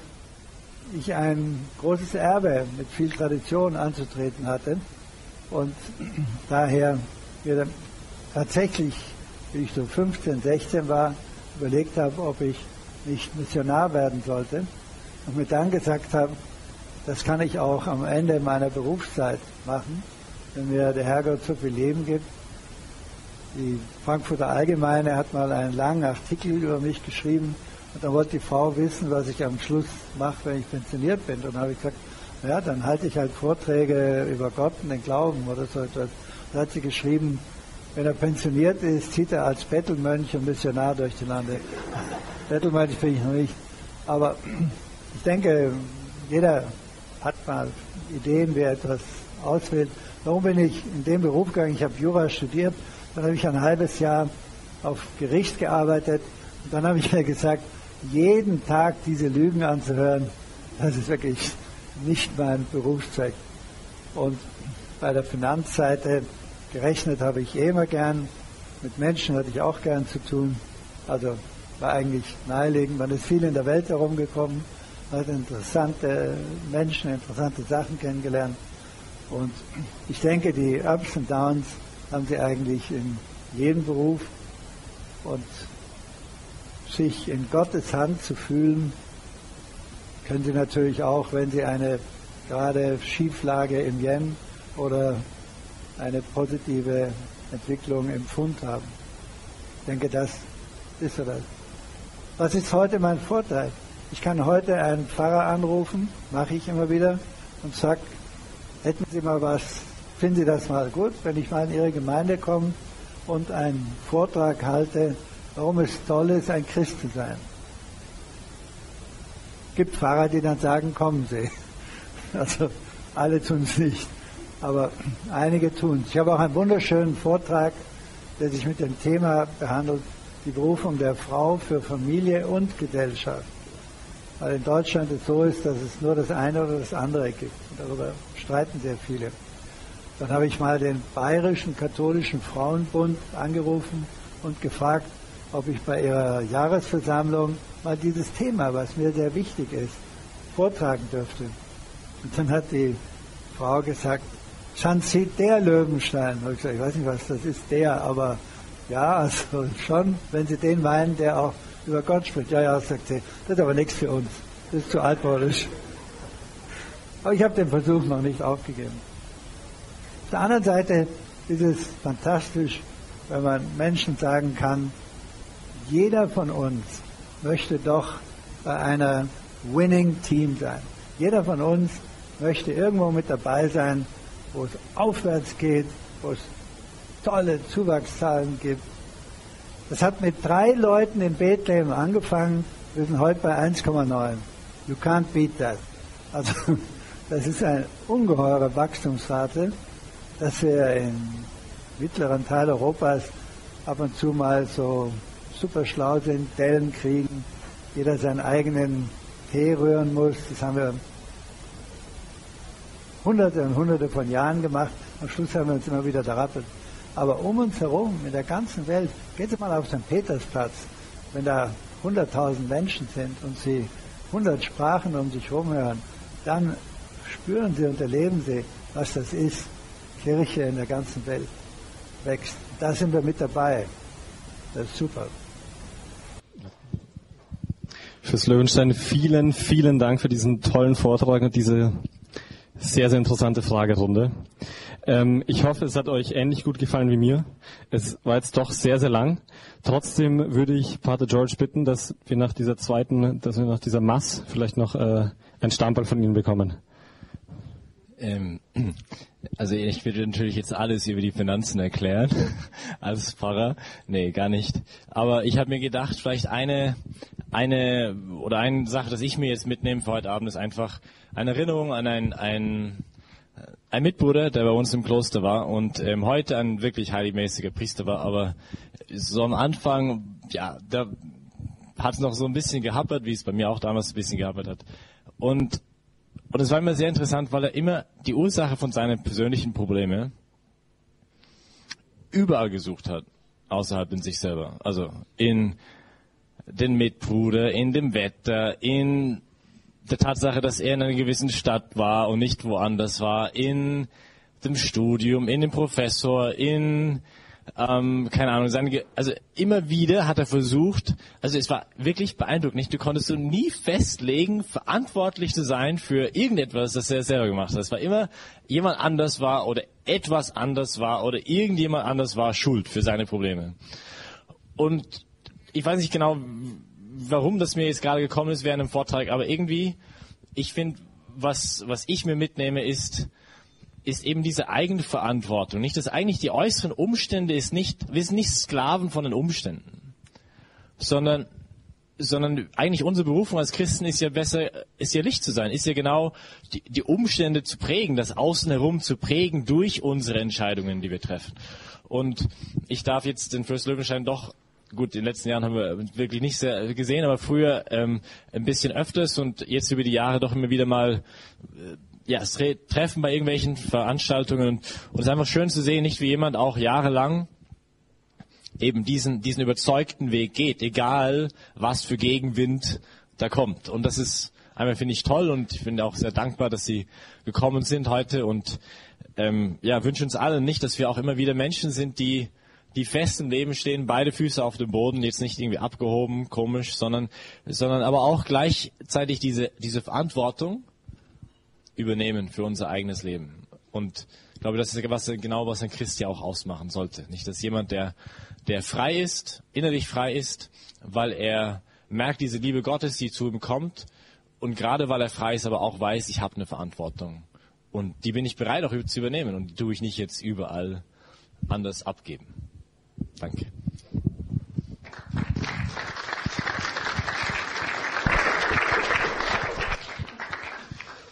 ich ein großes Erbe mit viel Tradition anzutreten hatte und daher mir tatsächlich, wie ich so 15, 16 war, überlegt habe, ob ich nicht Missionar werden sollte und mir dann gesagt habe, das kann ich auch am Ende meiner Berufszeit machen, wenn mir der Herrgott so viel Leben gibt. Die Frankfurter Allgemeine hat mal einen langen Artikel über mich geschrieben und da wollte die Frau wissen, was ich am Schluss mache, wenn ich pensioniert bin. Und dann habe ich gesagt, ja, dann halte ich halt Vorträge über Gott und den Glauben oder so etwas. Da hat sie geschrieben, wenn er pensioniert ist, zieht er als Bettelmönch und Missionar durch die Lande. Bettelmönch bin ich noch nicht. Aber ich denke, jeder hat mal Ideen, wer etwas auswählt. Warum bin ich in dem Beruf gegangen? Ich habe Jura studiert, dann habe ich ein halbes Jahr auf Gericht gearbeitet und dann habe ich mir gesagt, jeden Tag diese Lügen anzuhören, das ist wirklich nicht mein Berufszweck. Und bei der Finanzseite Gerechnet habe ich eh immer gern. Mit Menschen hatte ich auch gern zu tun. Also war eigentlich naheliegend. Man ist viel in der Welt herumgekommen, hat interessante Menschen, interessante Sachen kennengelernt. Und ich denke, die Ups und Downs haben sie eigentlich in jedem Beruf. Und sich in Gottes Hand zu fühlen, können sie natürlich auch, wenn sie eine gerade Schieflage im Yen oder eine positive Entwicklung im Fund haben. Ich denke, das ist so das. Was ist heute mein Vorteil? Ich kann heute einen Pfarrer anrufen, mache ich immer wieder, und sage, hätten Sie mal was, finden Sie das mal gut, wenn ich mal in Ihre Gemeinde komme und einen Vortrag halte, warum es toll ist, ein Christ zu sein. Es gibt Pfarrer, die dann sagen, kommen Sie. Also alle tun es nicht aber einige tun es. Ich habe auch einen wunderschönen Vortrag, der sich mit dem Thema behandelt, die Berufung der Frau für Familie und Gesellschaft. Weil in Deutschland es so ist, dass es nur das eine oder das andere gibt. darüber streiten sehr viele. Dann habe ich mal den Bayerischen Katholischen Frauenbund angerufen und gefragt, ob ich bei ihrer Jahresversammlung mal dieses Thema, was mir sehr wichtig ist, vortragen dürfte. Und dann hat die Frau gesagt, Schanzit der Löwenstein. Ich, gesagt, ich weiß nicht, was das ist, der, aber ja, also schon, wenn Sie den meinen, der auch über Gott spricht. Ja, ja, sagt sie, das ist aber nichts für uns. Das ist zu altmodisch. Aber ich habe den Versuch noch nicht aufgegeben. Auf der anderen Seite ist es fantastisch, wenn man Menschen sagen kann, jeder von uns möchte doch bei einer Winning Team sein. Jeder von uns möchte irgendwo mit dabei sein, wo es aufwärts geht, wo es tolle Zuwachszahlen gibt. Das hat mit drei Leuten in Bethlehem angefangen. Wir sind heute bei 1,9. You can't beat that. Also, das ist eine ungeheure Wachstumsrate, dass wir im mittleren Teil Europas ab und zu mal so super schlau sind, Dellen kriegen, jeder seinen eigenen Tee rühren muss. Das haben wir hunderte und hunderte von Jahren gemacht. Am Schluss haben wir uns immer wieder darappelt. Aber um uns herum, in der ganzen Welt, geht Sie mal auf St. Petersplatz, wenn da 100.000 Menschen sind und Sie 100 Sprachen um sich herum hören, dann spüren Sie und erleben Sie, was das ist. Kirche in der ganzen Welt wächst. Da sind wir mit dabei. Das ist super. Fürs Löwenstein vielen, vielen Dank für diesen tollen Vortrag und diese sehr, sehr interessante Fragerunde. Ähm, ich hoffe, es hat euch ähnlich gut gefallen wie mir. Es war jetzt doch sehr, sehr lang. Trotzdem würde ich Pater George bitten, dass wir nach dieser zweiten, dass wir nach dieser Mass vielleicht noch äh, ein Stammball von Ihnen bekommen. Ähm, also ich würde natürlich jetzt alles über die Finanzen erklären als Pfarrer. Nee, gar nicht. Aber ich habe mir gedacht, vielleicht eine, eine oder eine Sache, dass ich mir jetzt mitnehme für heute Abend, ist einfach eine Erinnerung an ein, ein, ein Mitbruder, der bei uns im Kloster war und ähm, heute ein wirklich heiligmäßiger Priester war, aber so am Anfang, ja, da hat es noch so ein bisschen gehappert, wie es bei mir auch damals ein bisschen gehappert hat. Und und es war immer sehr interessant, weil er immer die Ursache von seinen persönlichen Problemen überall gesucht hat, außerhalb in sich selber. Also in den Mitbruder, in dem Wetter, in der Tatsache, dass er in einer gewissen Stadt war und nicht woanders war, in dem Studium, in dem Professor, in ähm, keine Ahnung, seine, also immer wieder hat er versucht, also es war wirklich beeindruckend, nicht? Du konntest so nie festlegen, verantwortlich zu sein für irgendetwas, das er selber gemacht hat. Es war immer jemand anders war oder etwas anders war oder irgendjemand anders war schuld für seine Probleme. Und ich weiß nicht genau, warum das mir jetzt gerade gekommen ist während dem Vortrag, aber irgendwie, ich finde, was, was ich mir mitnehme, ist, ist eben diese eigene Verantwortung. Nicht, dass eigentlich die äußeren Umstände ist nicht, wir sind nicht Sklaven von den Umständen, sondern, sondern eigentlich unsere Berufung als Christen ist ja besser, ist ja Licht zu sein, ist ja genau die, die Umstände zu prägen, das Außen herum zu prägen durch unsere Entscheidungen, die wir treffen. Und ich darf jetzt den First Löwenstein doch gut, in den letzten Jahren haben wir wirklich nicht sehr gesehen, aber früher ähm, ein bisschen öfters und jetzt über die Jahre doch immer wieder mal äh, ja, es Treffen bei irgendwelchen Veranstaltungen und, es ist einfach schön zu sehen, nicht wie jemand auch jahrelang eben diesen, diesen überzeugten Weg geht, egal was für Gegenwind da kommt. Und das ist einmal finde ich toll und ich bin auch sehr dankbar, dass Sie gekommen sind heute und ähm, ja, wünsche uns allen nicht, dass wir auch immer wieder Menschen sind, die die fest im Leben stehen, beide Füße auf dem Boden, jetzt nicht irgendwie abgehoben, komisch, sondern, sondern aber auch gleichzeitig diese, diese Verantwortung übernehmen für unser eigenes Leben. Und ich glaube, das ist was, genau, was ein Christ ja auch ausmachen sollte. Nicht, dass jemand, der, der frei ist, innerlich frei ist, weil er merkt diese Liebe Gottes, die zu ihm kommt, und gerade weil er frei ist, aber auch weiß, ich habe eine Verantwortung. Und die bin ich bereit auch zu übernehmen und die tue ich nicht jetzt überall anders abgeben. Danke.